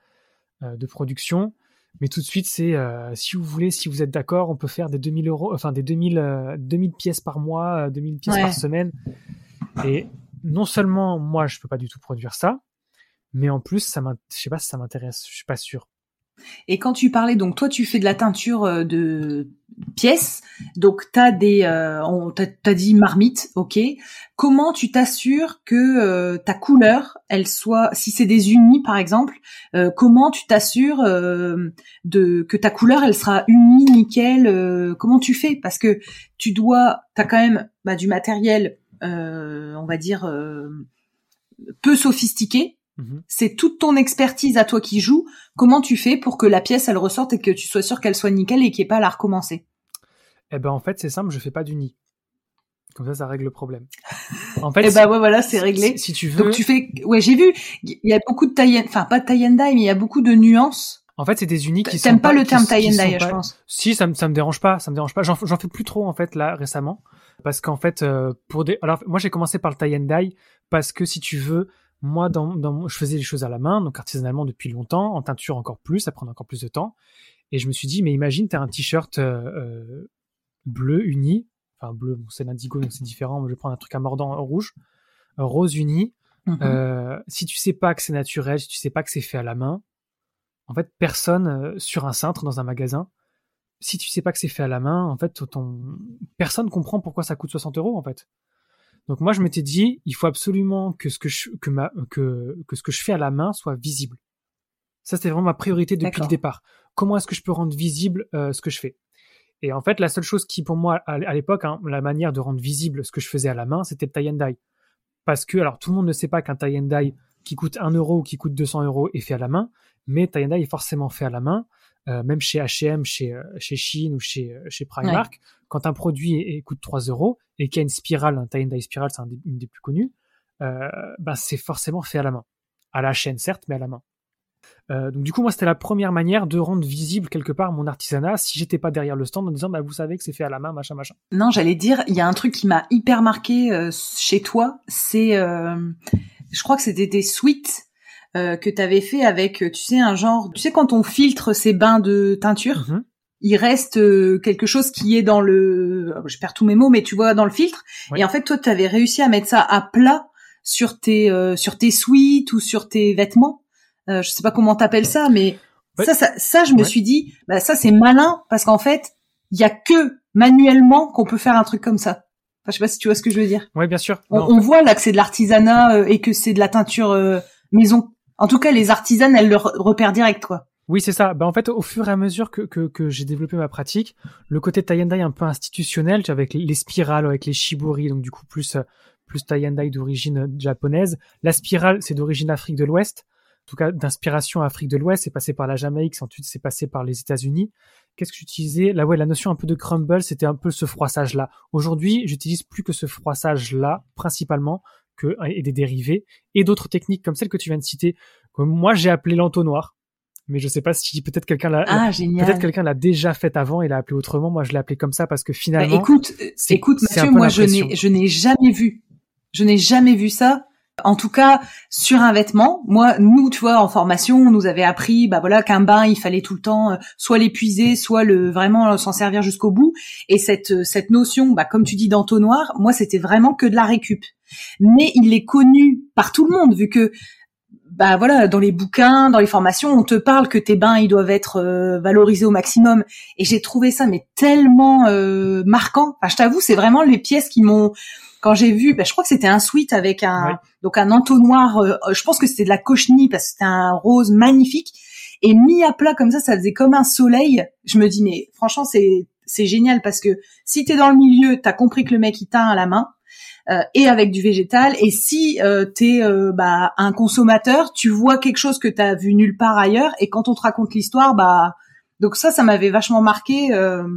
Speaker 3: de production. Mais tout de suite, c'est si vous voulez, si vous êtes d'accord, on peut faire des 2000 euros, enfin des 2000, 2000 pièces par mois, 2000 pièces par semaine. Et non seulement moi, je peux pas du tout produire ça, mais en plus, ça je sais pas si ça m'intéresse, je suis pas sûr.
Speaker 1: Et quand tu parlais, donc toi tu fais de la teinture euh, de pièces, donc t'as des, euh, t'as dit marmite, ok. Comment tu t'assures que euh, ta couleur, elle soit, si c'est des unis par exemple, comment tu t'assures de que ta couleur, elle sera unie, nickel. comment tu fais? Parce que tu dois, t'as quand même bah, du matériel, on va dire peu sophistiqué Mhm. C'est toute ton expertise à toi qui joue. Comment tu fais pour que la pièce elle ressorte et que tu sois sûr qu'elle soit nickel et qu'il n'y ait pas à la recommencer?
Speaker 3: Eh ben en fait c'est simple, je fais pas du nid. Comme ça, ça règle le problème. En fait,
Speaker 1: eh ben ouais, voilà, c'est réglé.
Speaker 3: Si, tu veux.
Speaker 1: Donc tu fais, ouais, j'ai vu, il y a beaucoup de tie enfin pas de tie and die, mais il y a beaucoup de nuances.
Speaker 3: En fait, c'est des unis qui
Speaker 1: T'aimes pas, le terme tie and die, je pense.
Speaker 3: Si, ça me, ça me dérange pas, ça me dérange pas. J'en fais plus trop en fait là récemment, parce qu'en fait, euh, pour des, alors moi j'ai commencé par le tie and die parce que si tu veux, moi, dans, dans, je faisais les choses à la main, donc artisanalement depuis longtemps, en teinture encore plus, ça prend encore plus de temps. Et je me suis dit, mais imagine, tu as un t-shirt euh, euh, bleu uni, enfin bleu, bon, c'est l'indigo, donc c'est différent, mais je vais prendre un truc à mordant rouge, euh, rose uni. Mm-hmm. si tu sais pas que c'est naturel, si tu sais pas que c'est fait à la main, en fait, personne sur un cintre dans un magasin, si tu sais pas que c'est fait à la main, en fait, ton... personne comprend pourquoi ça coûte 60 euros, en fait. Donc moi, je m'étais dit, il faut absolument que ce que je, que ma, que, que ce que je fais à la main soit visible. Ça, c'était vraiment ma priorité depuis le départ. Comment est-ce que je peux rendre visible euh, ce que je fais? Et en fait, la seule chose qui, pour moi, à, l'époque, hein, la manière de rendre visible ce que je faisais à la main, c'était le tie and die. Parce que, alors, tout le monde ne sait pas qu'un tie and die qui coûte 1 euro ou qui coûte 200 euros est fait à la main, mais tie and die est forcément fait à la main. Euh, même chez H&M, chez chez Shein ou chez euh, chez Primark, quand un produit coûte 3 euros et qu'il y a une spirale, un tie and dye spirale, c'est une des plus connues, euh, bah, c'est forcément fait à la main, à la chaîne certes, mais à la main. donc du coup moi c'était la première manière de rendre visible quelque part mon artisanat si j'étais pas derrière le stand en disant bah vous savez que c'est fait à la main machin machin.
Speaker 1: Non j'allais dire il y a un truc qui m'a hyper marqué chez toi c'est je crois que c'était des suites euh, que tu avais fait avec, euh, tu sais, un genre, tu sais, quand on filtre ces bains de teinture, mhm. il reste euh, quelque chose qui est dans le, je perds tous mes mots, mais tu vois, dans le filtre. Et en fait, toi, tu avais réussi à mettre ça à plat sur tes, sur tes suites ou sur tes vêtements. je sais pas comment t'appelles ça, mais ça, ça, ça, je me suis dit, bah ça, c'est malin parce qu'en fait, il y a que manuellement qu'on peut faire un truc comme ça. Enfin, je sais pas si tu vois ce que je veux dire.
Speaker 3: Oui, bien sûr.
Speaker 1: On, voit là que c'est de l'artisanat et que c'est de la teinture maison. En tout cas, les artisanes, elles le repèrent direct, quoi.
Speaker 3: Oui, c'est ça. Bah, en fait, au fur et à mesure que, que, j'ai développé ma pratique, le côté tie un peu institutionnel, avec les spirales, avec les shibori, donc du coup plus plus d'origine japonaise. La spirale, c'est d'origine Afrique de l'Ouest, en tout cas d'inspiration Afrique de l'Ouest. C'est passé par la Jamaïque, ensuite c'est passé par les États-Unis. Qu'est-ce que j'utilisais? Là, ouais, la notion un peu de crumble, c'était un peu ce froissage-là. Aujourd'hui, j'utilise plus que ce froissage-là, principalement et des dérivés et d'autres techniques comme celle que tu viens de citer. Comme moi, j'ai appelé l'entonnoir, mais je sais pas si peut-être quelqu'un l'a
Speaker 1: ah,
Speaker 3: peut-être quelqu'un l'a déjà fait avant et l'a appelé autrement. Moi, je l'ai appelé comme ça parce que finalement.
Speaker 1: Bah, écoute, euh, écoute, Mathieu, moi je n'ai je n'ai jamais vu, je n'ai jamais vu ça. En tout cas, sur un vêtement, moi, nous, tu vois, en formation, on nous avait appris, bah voilà, qu'un bain, il fallait tout le temps euh, soit l'épuiser, soit le vraiment s'en servir jusqu'au bout. Et cette euh, cette notion, bah comme tu dis d'entonnoir, moi, c'était vraiment que de la récup mais il est connu par tout le monde vu que bah voilà, dans les bouquins, dans les formations, on te parle que tes bains ils doivent être euh, valorisés au maximum. Et j'ai trouvé ça mais tellement euh, marquant. Enfin, je t'avoue, c'est vraiment les pièces qui m'ont quand j'ai vu, bah, je crois que c'était un suite avec un donc un entonnoir. Euh, je pense que c'était de la cochenille parce que c'était un rose magnifique et mis à plat comme ça, ça faisait comme un soleil. Je me dis mais franchement c'est c'est génial parce que si t'es dans le milieu, t'as compris que le mec il teint à la main euh, et avec du végétal. Et si euh, tu es euh, bah, un consommateur, tu vois quelque chose que tu as vu nulle part ailleurs. Et quand on te raconte l'histoire, bah donc ça, ça m'avait vachement marqué. Euh,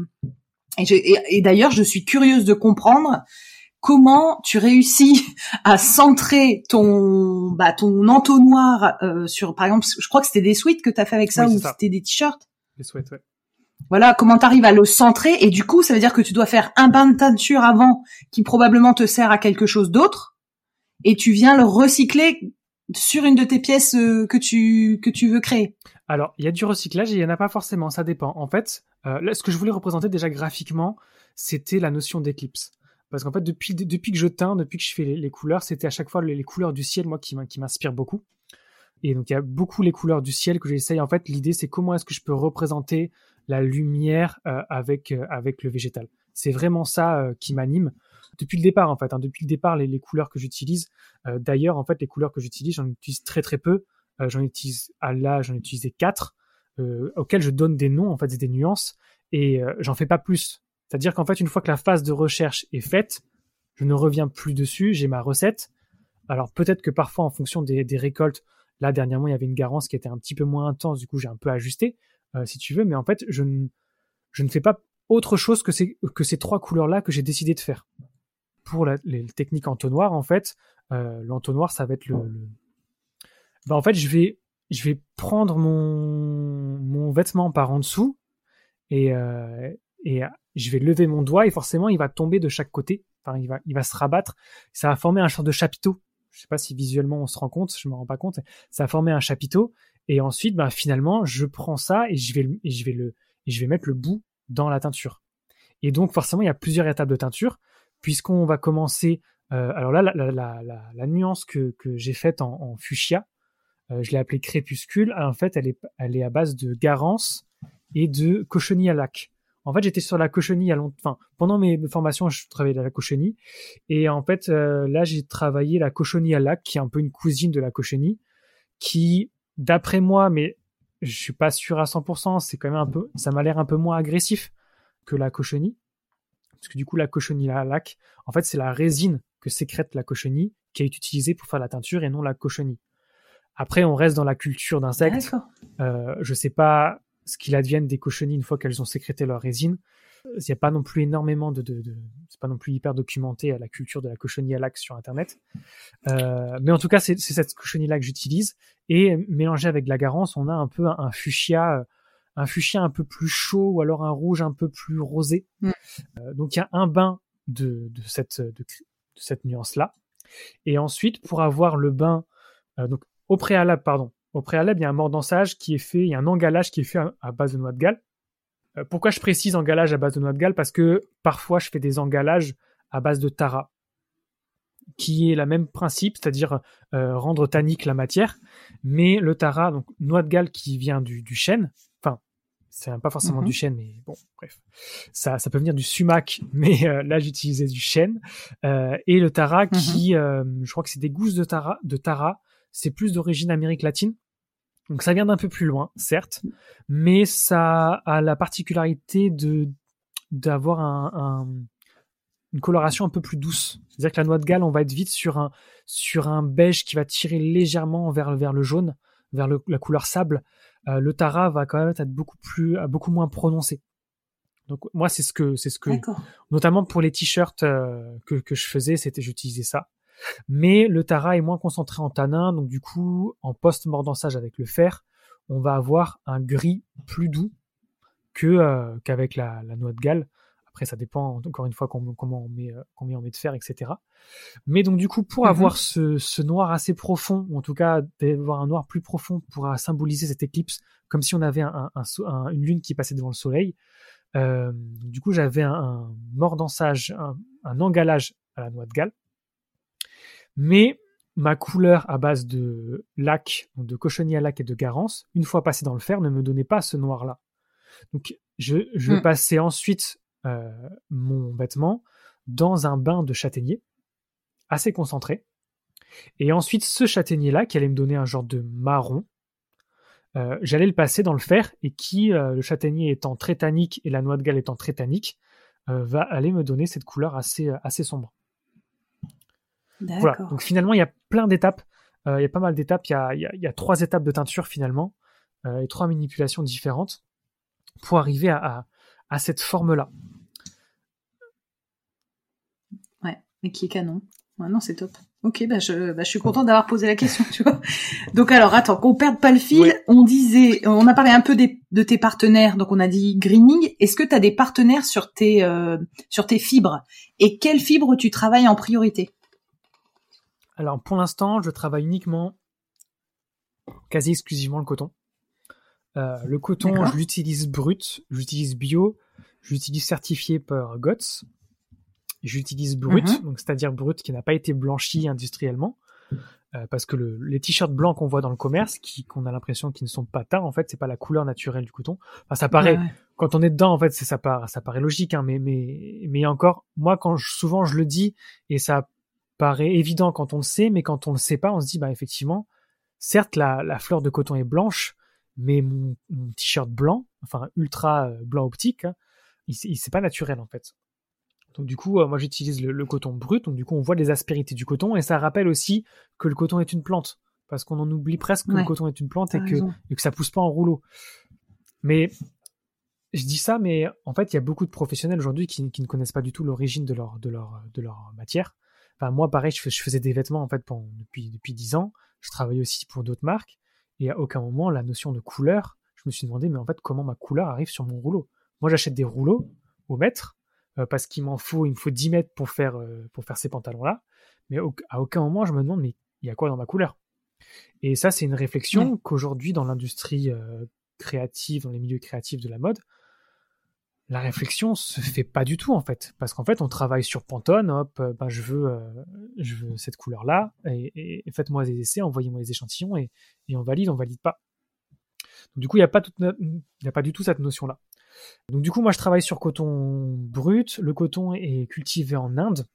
Speaker 1: et, et, d'ailleurs, je suis curieuse de comprendre comment tu réussis (laughs) à centrer ton bah, ton entonnoir sur, par exemple, je crois que c'était des sweats que tu as fait avec ça ou c'était des t-shirts?
Speaker 3: Des sweats, ouais.
Speaker 1: Voilà, comment tu arrives à le centrer et du coup, ça veut dire que tu dois faire un bain de teinture avant qui probablement te sert à quelque chose d'autre et tu viens le recycler sur une de tes pièces que tu que tu veux créer
Speaker 3: Alors, il y a du recyclage et il y en a pas forcément, ça dépend. En fait, là, ce que je voulais représenter déjà graphiquement, c'était la notion d'éclipse. Parce qu'en fait, depuis, que je teins, depuis que je fais les, couleurs, c'était à chaque fois les, couleurs du ciel, moi, qui m'inspirent beaucoup. Et donc, il y a beaucoup les couleurs du ciel que j'essaye. En fait, l'idée, c'est comment est-ce que je peux représenter la lumière euh, avec, euh, avec le végétal. C'est vraiment ça euh, qui m'anime depuis le départ, en fait. Hein. depuis le départ, les, les couleurs que j'utilise. D'ailleurs, en fait, les couleurs que j'utilise, j'en utilise très très peu. j'en utilise à là, j'en ai utilisé quatre, auxquels je donne des noms, en fait, des nuances, et j'en fais pas plus. C'est-à-dire qu'en fait, une fois que la phase de recherche est faite, je ne reviens plus dessus, j'ai ma recette. Alors peut-être que parfois, en fonction des, récoltes, là dernièrement, il y avait une garance qui était un petit peu moins intense, du coup j'ai un peu ajusté, si tu veux, mais en fait, je ne, je ne fais pas autre chose que ces, que ces trois couleurs-là que j'ai décidé de faire. Pour les techniques entonnoir, en fait, euh, l'entonnoir, ça va être le... Bah, en fait, je vais, je vais prendre mon, mon vêtement par en dessous et, euh, et je vais lever mon doigt et forcément il va tomber de chaque côté. Enfin, il va, il va se rabattre. Ça va former un genre de chapiteau. Je sais pas si visuellement on se rend compte, je me rends pas compte. Ça va former un chapiteau et ensuite, bah, finalement, je prends ça et je vais, et je vais le, je vais mettre le bout dans la teinture. Et donc forcément, il y a plusieurs étapes de teinture puisqu'on va commencer. Euh, alors là, la, la, la, la, nuance que, que j'ai faite en, en fuchsia, euh, je l'ai appelée crépuscule. En fait, elle est, elle est à base de garance et de cochenille à lac. En fait, j'étais sur la cochenille à longtemps. Enfin, pendant mes formations, je travaillais à la cochenille. Et en fait, euh, là, j'ai travaillé la cochenille à lac, qui est un peu une cousine de la cochenille, qui, d'après moi, mais je suis pas sûr à 100%, c'est quand même un peu, ça m'a l'air un peu moins agressif que la cochenille. Parce que du coup, la cochenille à lac, en fait, c'est la résine que sécrète la cochenille qui est utilisée pour faire la teinture et non la cochenille. Après, on reste dans la culture d'insectes. Euh, je sais pas ce qu'il advienne des cochenilles une fois qu'elles ont sécrété leur résine. Il n'y a pas non plus énormément de, de, de c'est pas non plus hyper documenté à la culture de la cochenille à lac sur internet. Euh, mais en tout cas, c'est cette cochenille là que j'utilise et mélangé avec de la garance, on a un peu un, fuchsia, euh, un fuchsia un peu plus chaud ou alors un rouge un peu plus rosé. Mm. Euh, donc il y a un bain de, de cette de, cette nuance là. Et ensuite, pour avoir le bain, euh, donc au préalable, pardon, au préalable, il y a un mordançage qui est fait, il y a un engalage qui est fait à, base de noix de Galles. Euh, pourquoi je précise engalage à base de noix de Galles? Parce que parfois, je fais des engalages à base de tara, qui est le même principe, c'est-à-dire euh, rendre tannique la matière. Mais le tara, donc noix de Galles qui vient du, chêne, enfin, c'est pas forcément mhm. du chêne, mais bon, bref, ça, ça peut venir du sumac, (laughs) mais euh, là j'utilisais du chêne. et le tara qui, je crois que c'est des gousses de tara, de tara c'est plus d'origine Amérique latine. Donc ça vient d'un peu plus loin, certes, mais ça a la particularité de d'avoir un, une coloration un peu plus douce. C'est-à-dire que la noix de Galles, on va être vite sur un sur un beige qui va tirer légèrement vers vers le jaune, vers la couleur sable. Euh, le Tara va quand même être beaucoup plus beaucoup moins prononcé. Donc moi c'est ce que c'est ce que notamment pour les t-shirts euh, que que je faisais, c'était j'utilisais ça. Mais le Tara est moins concentré en tanin, donc du coup, en post-mordançage avec le fer, on va avoir un gris plus doux que euh, qu'avec la, noix de Galles. Après, ça dépend encore une fois comment on met, euh, combien on met de fer, etc. Mais donc du coup, pour mhm. avoir ce, noir assez profond, ou en tout cas d'avoir un noir plus profond pour symboliser cette éclipse, comme si on avait une lune qui passait devant le soleil, euh, du coup j'avais un, mordançage, un, un engalage à la noix de Galles, mais ma couleur à base de lac, de cochonnier à lac et de garance, une fois passé dans le fer, ne me donnait pas ce noir-là. Donc je, je hmm. passais ensuite euh, mon vêtement dans un bain de châtaignier, assez concentré. Et ensuite, ce châtaignier-là, qui allait me donner un genre de marron, euh, j'allais le passer dans le fer, et qui, euh, le châtaignier étant très tannique et la noix de galle étant très tannique, va aller me donner cette couleur assez, assez sombre. Voilà. Donc finalement, il y a plein d'étapes. Euh, il y a pas mal d'étapes. Il y a, y a, trois étapes de teinture finalement euh, et trois manipulations différentes pour arriver à, à, cette forme-là.
Speaker 1: Ouais, mais qui est canon. Ouais, non, c'est top. Ok, bah je, bah je suis contente d'avoir posé la question, (laughs) tu vois. Donc alors, attends, qu'on perde pas le fil, on disait, on a parlé un peu des, de tes partenaires, donc on a dit greening. Est-ce que tu as des partenaires sur tes, euh, sur tes fibres? Et quelles fibres tu travailles en priorité?
Speaker 3: Alors pour l'instant, je travaille uniquement quasi exclusivement le coton. Euh, le coton, je l'utilise brut, j'utilise bio, j'utilise certifié par GOTS, j'utilise brut, mhm. donc c'est-à-dire brut qui n'a pas été blanchi industriellement. Euh, parce que le, les t-shirts blancs qu'on voit dans le commerce, qui qu'on a l'impression qu'ils ne sont pas teints, en fait, c'est pas la couleur naturelle du coton. Enfin, ça paraît quand on est dedans, en fait, ça paraît, ça paraît logique, hein, mais mais mais encore, moi, quand souvent je le dis et ça paraît évident quand on le sait, mais quand on le sait pas, on se dit bah effectivement, certes la, la fleur de coton est blanche, mais mon, mon t-shirt blanc, enfin ultra euh, blanc optique, hein, il, il c'est pas naturel en fait. Donc du coup, euh, moi j'utilise le, coton brut, donc du coup on voit les aspérités du coton et ça rappelle aussi que le coton est une plante, parce qu'on en oublie presque que le coton est une plante et que, et que ça pousse pas en rouleau. Mais je dis ça, mais en fait il y a beaucoup de professionnels aujourd'hui qui, qui, ne connaissent pas du tout l'origine de leur, de, leur, de leur matière. Enfin moi pareil, je, je faisais des vêtements en fait pendant, depuis depuis dix ans. Je travaillais aussi pour d'autres marques et à aucun moment la notion de couleur, je me suis demandé mais en fait comment ma couleur arrive sur mon rouleau. Moi j'achète des rouleaux au mètre euh, parce qu'il m'en faut, il me faut 10 mètres pour faire, euh, pour faire ces pantalons-là. Mais à aucun moment, je me demande, mais il y a quoi dans ma couleur? Et ça, c'est une réflexion qu'aujourd'hui, dans l'industrie euh, créative, dans les milieux créatifs de la mode, la réflexion se fait pas du tout en fait, parce qu'en fait on travaille sur Pantone, hop, ben, je veux, je veux cette couleur-là, et, faites-moi des essais, envoyez-moi les échantillons et, et, on valide, on valide pas. Donc, du coup il n'y a pas a pas du tout cette notion-là. Donc du coup, moi, je travaille sur coton brut. Le coton est cultivé en Inde.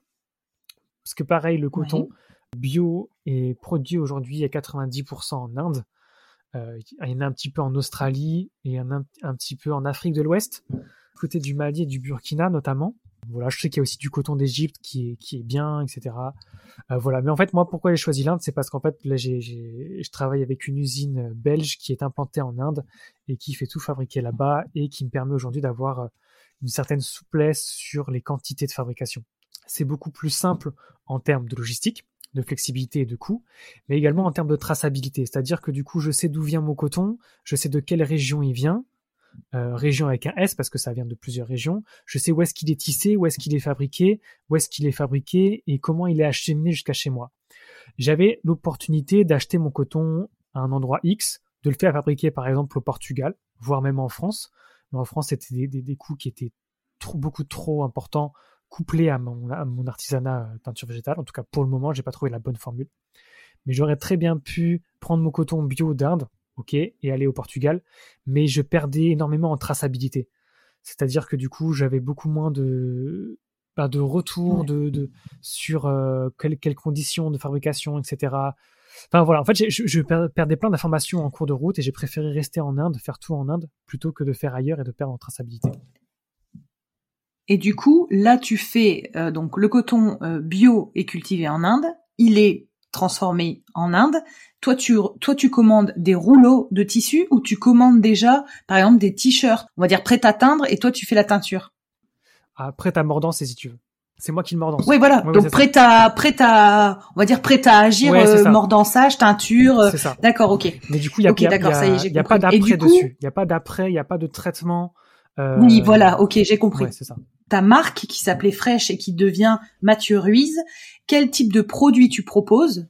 Speaker 3: Parce que pareil, le coton bio est produit aujourd'hui à 90% en Inde. Euh, il y en a un petit peu en Australie et un, un petit peu en Afrique de l'Ouest, côté du Mali et du Burkina notamment. Voilà, je sais qu'il y a aussi du coton d'Égypte qui est, qui est bien, etc. Euh, voilà, mais en fait, moi, pourquoi j'ai choisi l'Inde, c'est parce qu'en fait, là, j'ai, je travaille avec une usine belge qui est implantée en Inde et qui fait tout fabriquer là-bas et qui me permet aujourd'hui d'avoir euh, une certaine souplesse sur les quantités de fabrication. C'est beaucoup plus simple en termes de logistique, de flexibilité et de coût, mais également en termes de traçabilité. C'est-à-dire que du coup, je sais d'où vient mon coton, je sais de quelle région il vient, euh, région avec un S parce que ça vient de plusieurs régions. Je sais où est-ce qu'il est tissé, où est-ce qu'il est fabriqué, où est-ce qu'il est fabriqué et comment il est acheminé jusqu'à chez moi. J'avais l'opportunité d'acheter mon coton à un endroit X, de le faire fabriquer par exemple au Portugal, voire même en France. Mais en France, c'était des, coûts qui étaient beaucoup trop importants couplés à mon, artisanat euh, peinture végétale. En tout cas, pour le moment, j'ai pas trouvé la bonne formule. Mais j'aurais très bien pu prendre mon coton bio d'Inde, ok, et aller au Portugal, mais je perdais énormément en traçabilité. C'est-à-dire que du coup, j'avais beaucoup moins de bah, de retour de, sur euh, quelles, conditions de fabrication, etc. Enfin voilà, en fait, je, perdais plein d'informations en cours de route et j'ai préféré rester en Inde, faire tout en Inde, plutôt que de faire ailleurs et de perdre en traçabilité.
Speaker 1: Et du coup, là, tu fais euh, donc le coton euh, bio est cultivé en Inde. Il est transformé en Inde. Toi, tu, toi, tu commandes des rouleaux de tissu ou tu commandes déjà, par exemple, des t-shirts, on va dire prêts à teindre, et toi, tu fais la teinture?
Speaker 3: Ah, prêt à mordance, si tu veux. C'est moi qui le mordance.
Speaker 1: Oui, voilà. Donc prêt à, prêt à, on va dire prêt à agir, euh, mordançage, teinture. Euh,
Speaker 3: c'est ça.
Speaker 1: D'accord, ok.
Speaker 3: Mais du coup, il y a, y a, pas d'après dessus. Il y a pas d'après, il y a pas de traitement.
Speaker 1: Euh... Oui, voilà, ok, j'ai compris. c'est ça. Ta marque qui s'appelait Fresh et qui devient Mathieu Ruiz, quel type de produit tu proposes?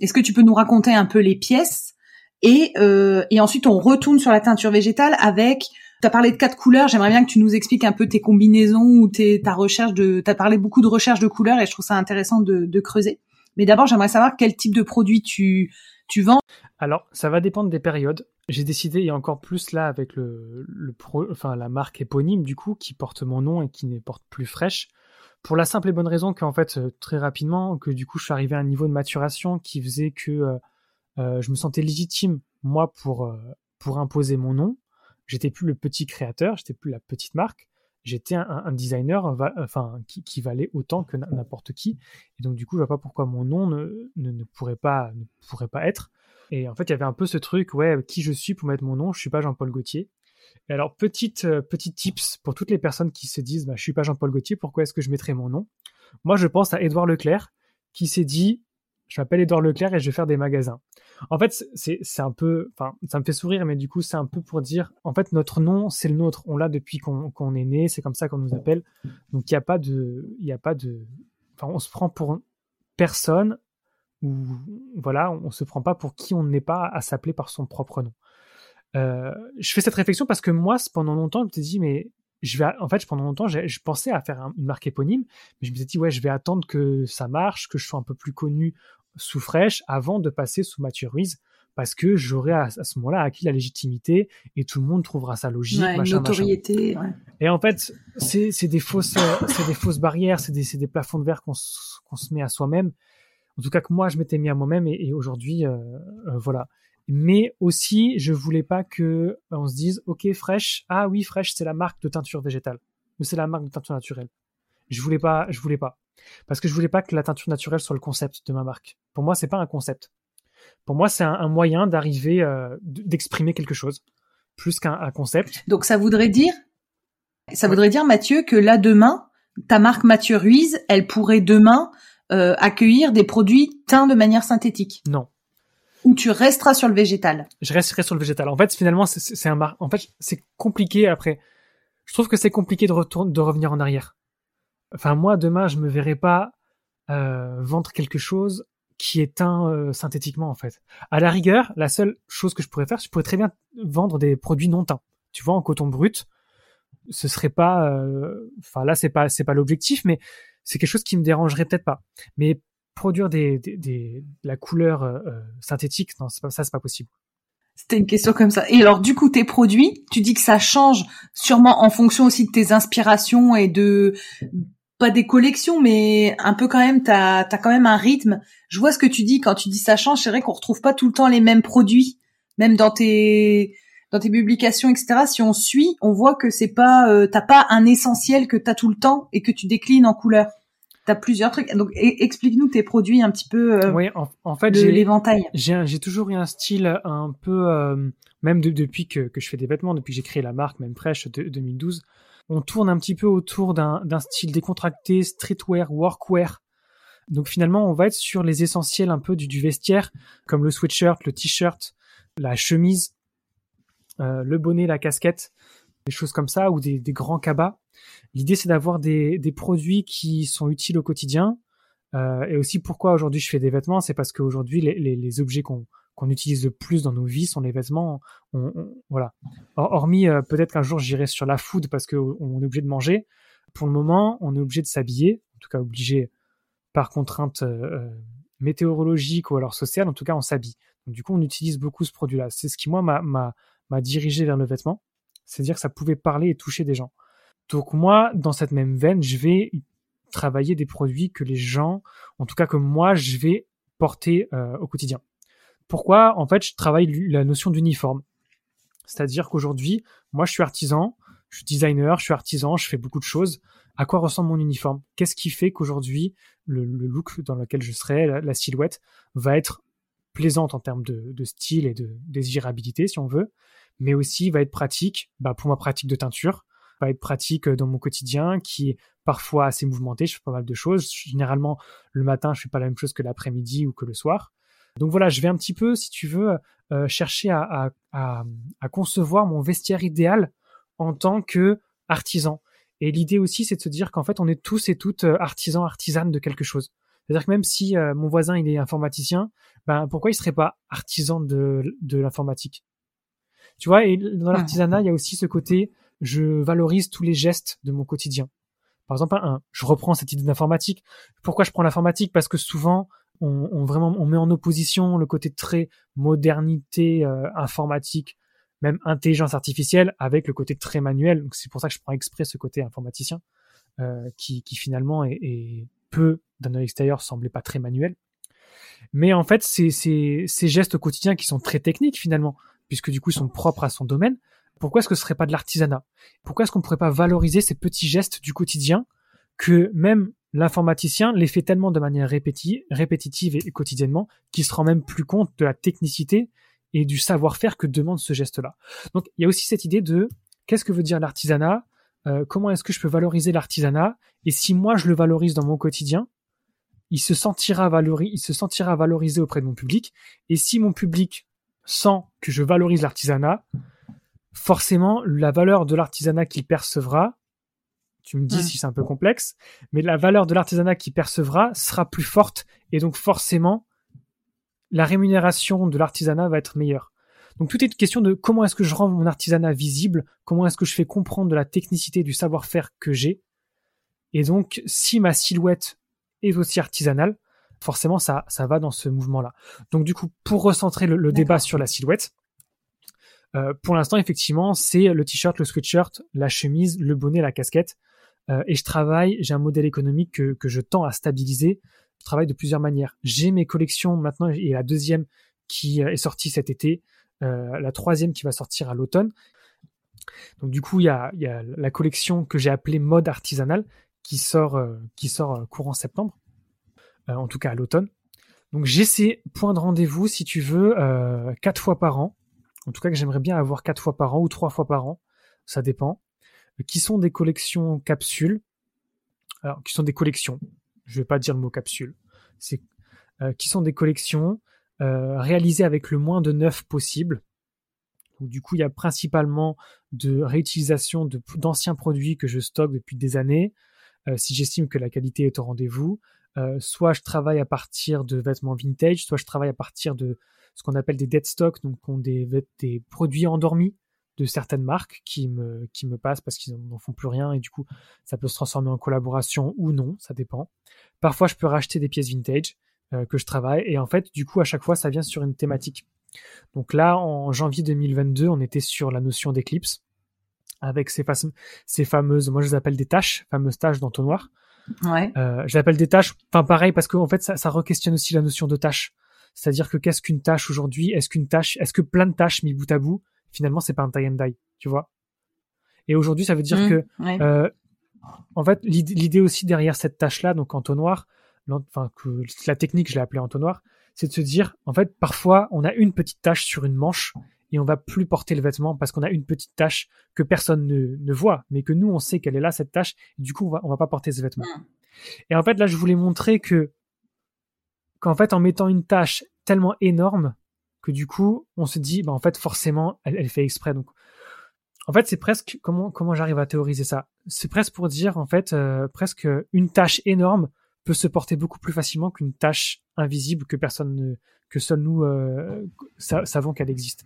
Speaker 1: Est-ce que tu peux nous raconter un peu les pièces? Et, euh, et ensuite on retourne sur la teinture végétale avec tu as parlé de quatre couleurs, j'aimerais bien que tu nous expliques un peu tes combinaisons ou tes, ta recherche de tu as parlé beaucoup de recherche de couleurs et je trouve ça intéressant de, de creuser. Mais d'abord, j'aimerais savoir quel type de produit tu tu vends.
Speaker 3: Alors, ça va dépendre des périodes. J'ai décidé, et encore plus là avec le, le pro, enfin la marque éponyme du coup qui porte mon nom et qui ne porte plus fraîche, pour la simple et bonne raison qu'en fait, euh, très rapidement, que du coup, je suis arrivé à un niveau de maturation qui faisait que euh, euh, je me sentais légitime, moi, pour, imposer mon nom. J'étais plus le petit créateur, j'étais plus la petite marque. J'étais un, designer qui, valait autant que n'importe qui. Et donc, du coup, je vois pas pourquoi mon nom ne pourrait pas être. Et en fait, il y avait un peu ce truc, ouais, qui je suis pour mettre mon nom. Je suis pas Jean-Paul Gaultier. Et alors, petite, euh, petit tips pour toutes les personnes qui se disent, bah, je suis pas Jean-Paul Gaultier, pourquoi est-ce que je mettrais mon nom? Moi, je pense à Édouard Leclerc, qui s'est dit, je m'appelle Édouard Leclerc et je vais faire des magasins. En fait, c'est, un peu, enfin, ça me fait sourire, mais du coup, c'est un peu pour dire, en fait, notre nom, c'est le nôtre. On l'a depuis qu'on, est né, c'est comme ça qu'on nous appelle. Donc, il n'y a pas de, il a pas de, enfin, on se prend pour personne où voilà, on, se prend pas pour qui on n'est pas à s'appeler par son propre nom. Euh, je fais cette réflexion parce que moi, pendant longtemps, je me suis dit, mais je vais, en fait, pendant longtemps, je pensais à faire une marque éponyme, mais je me suis dit, ouais, je vais attendre que ça marche, que je sois un peu plus connu sous Fresh avant de passer sous Mathieu Ruiz, parce que j'aurai à, ce moment-là acquis la légitimité et tout le monde trouvera sa logique,
Speaker 1: ouais,
Speaker 3: machin,
Speaker 1: notoriété. Ouais.
Speaker 3: Et en fait, c'est des fausses, c'est des fausses barrières, c'est des, des, plafonds de verre qu'on se met à soi-même. En tout cas que moi, je m'étais mis à moi-même et, aujourd'hui, euh, euh, voilà. Mais aussi je voulais pas que euh, on se dise ok Fresh ah oui Fresh c'est la marque de teinture végétale. Ou c'est la marque de teinture naturelle. Je voulais pas je voulais pas. Parce que je voulais pas que la teinture naturelle soit le concept de ma marque. Pour moi c'est pas un concept. Pour moi c'est un, moyen d'arriver euh, d'exprimer quelque chose. Plus qu'un concept.
Speaker 1: Donc ça voudrait dire ça voudrait dire Mathieu que là demain ta marque Mathieu Ruiz elle pourrait demain euh, accueillir des produits teints de manière synthétique
Speaker 3: non
Speaker 1: ou tu resteras sur le végétal
Speaker 3: Je resterai sur le végétal. En fait, finalement, c'est un mar... en fait, c'est compliqué après. Je trouve que c'est compliqué de retourner, de revenir en arrière. Enfin, moi, demain, je me verrai pas euh, vendre quelque chose qui est teint euh, synthétiquement, en fait. À la rigueur, la seule chose que je pourrais faire, je pourrais très bien vendre des produits non teints. Tu vois, en coton brut, ce serait pas. euh, Enfin, là, c'est pas, c'est pas l'objectif, mais c'est quelque chose qui me dérangerait peut-être pas. Mais produire des, des, la couleur euh, euh, synthétique, non, pas, ça, c'est pas possible.
Speaker 1: C'était une question comme ça. Et alors, du coup, tes produits, tu dis que ça change sûrement en fonction aussi de tes inspirations et de pas des collections, mais un peu quand même, t'as as quand même un rythme. Je vois ce que tu dis quand tu dis ça change. C'est vrai qu'on retrouve pas tout le temps les mêmes produits, même dans tes dans tes publications, etc. Si on suit, on voit que c'est pas, euh, t'as pas un essentiel que t'as tout le temps et que tu déclines en couleur. T'as plusieurs trucs. Donc, explique-nous tes produits un petit peu. Euh,
Speaker 3: oui, en, fait,
Speaker 1: j'ai l'éventail.
Speaker 3: J'ai toujours eu un style un peu, euh, même depuis que, que, je fais des vêtements, depuis que j'ai créé la marque, même de 2012, on tourne un petit peu autour d'un style décontracté, streetwear, workwear. Donc finalement, on va être sur les essentiels un peu du, du vestiaire, comme le sweatshirt, le t-shirt, la chemise, le bonnet, la casquette, des choses comme ça, ou des, grands cabas. L'idée, c'est d'avoir des, des, produits qui sont utiles au quotidien. Euh, et aussi, pourquoi aujourd'hui je fais des vêtements, c'est parce qu'aujourd'hui, les, les, les, objets qu'on utilise le plus dans nos vies sont les vêtements. Voilà. Hormis euh, peut-être qu'un jour j'irai sur la food parce qu'on est obligé de manger. Pour le moment, on est obligé de s'habiller, en tout cas obligé par contrainte euh, euh météorologique ou alors sociale. En tout cas, on s'habille. Du coup, on utilise beaucoup ce produit-là. C'est ce qui moi m'a dirigé vers le vêtement, c'est-à-dire que ça pouvait parler et toucher des gens. Donc moi, dans cette même veine, je vais travailler des produits que les gens, en tout cas que moi, je vais porter euh, au quotidien. Pourquoi? En fait, je travaille la notion d'uniforme. C'est-à-dire qu'aujourd'hui, moi, je suis artisan, je suis designer, je suis artisan, je fais beaucoup de choses. À quoi ressemble mon uniforme? Qu'est-ce qui fait qu'aujourd'hui, le, look dans lequel je serai, la, silhouette, va être plaisante en termes de, style et de désirabilité, si on veut, mais aussi va être pratique bah, pour ma pratique de teinture, va être pratique euh, dans mon quotidien, qui est parfois assez mouvementé. Je fais pas mal de choses. Généralement, le matin, je fais pas la même chose que l'après-midi ou que le soir. Donc voilà, je vais un petit peu, si tu veux, euh, chercher à, à, concevoir mon vestiaire idéal en tant que artisan. Et l'idée aussi, c'est de se dire qu'en fait, on est tous et toutes euh, artisans, artisanes de quelque chose. C'est-à-dire que même si mon voisin il est informaticien, ben pourquoi il serait pas artisan de, de l'informatique? Tu vois, et dans l'artisanat, il y a aussi ce côté je valorise tous les gestes de mon quotidien. Par exemple, un, je reprends cette idée d'informatique. Pourquoi je prends l'informatique? Parce que souvent, on, on, vraiment, on met en opposition le côté très modernité euh, informatique, même intelligence artificielle, avec le côté très manuel. Donc c'est pour ça que je prends exprès ce côté informaticien, euh, qui, qui, finalement est, est peu d'un œil extérieur semblait pas très manuel. Mais en fait, c'est ces gestes quotidiens qui sont très techniques finalement, puisque du coup ils sont propres à son domaine, pourquoi est-ce que ce serait pas de l'artisanat? Pourquoi est-ce qu'on pourrait pas valoriser ces petits gestes du quotidien que même l'informaticien les fait tellement de manière répétitive et quotidiennement qu'il se rend même plus compte de la technicité et du savoir-faire que demande ce geste-là? Donc il y a aussi cette idée de qu'est-ce que veut dire l'artisanat? Euh, Comment est-ce que je peux valoriser l'artisanat? Et si moi je le valorise dans mon quotidien, il se sentira valorisé, il se sentira valorisé auprès de mon public. Et si mon public sent que je valorise l'artisanat, forcément, la valeur de l'artisanat qu'il percevra, tu me dis si c'est un peu complexe, mais la valeur de l'artisanat qu'il percevra sera plus forte et donc forcément, la rémunération de l'artisanat va être meilleure. Donc tout est une question de comment est-ce que je rends mon artisanat visible, comment est-ce que je fais comprendre de la technicité du savoir-faire que j'ai. Et donc si ma silhouette est aussi artisanale, forcément ça, ça va dans ce mouvement-là. Donc du coup, pour recentrer le, débat sur la silhouette, euh, pour l'instant effectivement c'est le t-shirt, le sweatshirt, la chemise, le bonnet, la casquette. Euh, et je travaille, j'ai un modèle économique que, que je tends à stabiliser. Je travaille de plusieurs manières. J'ai mes collections maintenant et la deuxième qui est sortie cet été euh, la troisième qui va sortir à l'automne. Donc du coup, il y a, la collection que j'ai appelée mode artisanale qui sort, euh, qui sort euh, courant septembre, en tout cas à l'automne. Donc j'ai ces points de rendez-vous, si tu veux, quatre fois par an. En tout cas, que j'aimerais bien avoir quatre fois par an ou trois fois par an, ça dépend. qui sont des collections capsules. Alors, qui sont des collections. Je vais pas dire le mot capsule. C'est qui sont des collections euh, réalisé avec le moins de neuf possible. Donc, du coup, il y a principalement de réutilisation d'anciens produits que je stocke depuis des années, euh, si j'estime que la qualité est au rendez-vous. Euh, soit je travaille à partir de vêtements vintage, soit je travaille à partir de ce qu'on appelle des dead stock, donc des, des produits endormis de certaines marques qui me, qui me passent parce qu'ils n'en font plus rien et du coup ça peut se transformer en collaboration ou non, ça dépend. Parfois je peux racheter des pièces vintage euh, que je travaille. Et en fait, du coup, à chaque fois, ça vient sur une thématique. Donc là, en janvier 2022, on était sur la notion d'éclipse, avec ces, ces fameuses, moi je les appelle des tâches, fameuses tâches d'entonnoir.
Speaker 1: Ouais.
Speaker 3: Euh, je l'appelle des tâches, enfin pareil, parce qu'en fait, ça, ça re-questionne aussi la notion de tâche. C'est-à-dire que qu'est-ce qu'une tâche aujourd'hui? Est-ce qu'une tâche, est-ce que plein de tâches mis bout à bout, finalement, c'est pas un tie and die, tu vois? Et aujourd'hui, ça veut dire mmh, que, euh, en fait, l'idée aussi derrière cette tâche-là, donc entonnoir, enfin que la technique, je l'ai appelée entonnoir, c'est de se dire, en fait, parfois, on a une petite tache sur une manche et on va plus porter le vêtement parce qu'on a une petite tache que personne ne, ne voit, mais que nous, on sait qu'elle est là, cette tache, et du coup, on va, on va pas porter ce vêtement. Mm. Et en fait, là, je voulais montrer que, qu'en fait, en mettant une tache tellement énorme, que du coup, on se dit, bah, en fait, forcément, elle, elle fait exprès. Donc, en fait, c'est presque, comment, comment j'arrive à théoriser ça? C'est presque pour dire, en fait, euh, presque une tache énorme peut se porter beaucoup plus facilement qu'une tâche invisible que personne ne, que seuls nous euh, savons qu'elle existe.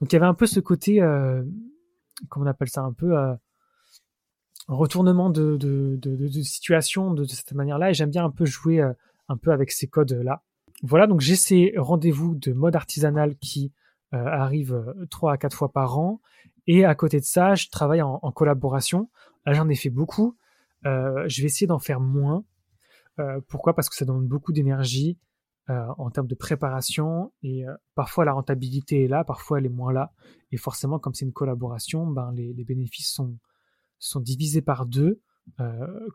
Speaker 3: Donc il y avait un peu ce côté, euh, comment on appelle ça, un peu euh, retournement de, situation de, cette manière-là, et j'aime bien un peu jouer euh, un peu avec ces codes-là. Voilà, donc j'ai ces rendez-vous de mode artisanal qui arrivent trois à quatre fois par an, et à côté de ça, je travaille en, collaboration. Là, j'en ai fait beaucoup. je vais essayer d'en faire moins pourquoi? Parce que ça demande beaucoup d'énergie euh, en termes de préparation et euh, parfois la rentabilité est là, parfois elle est moins là. Et forcément, comme c'est une collaboration, ben, les, bénéfices sont, sont divisés par deux.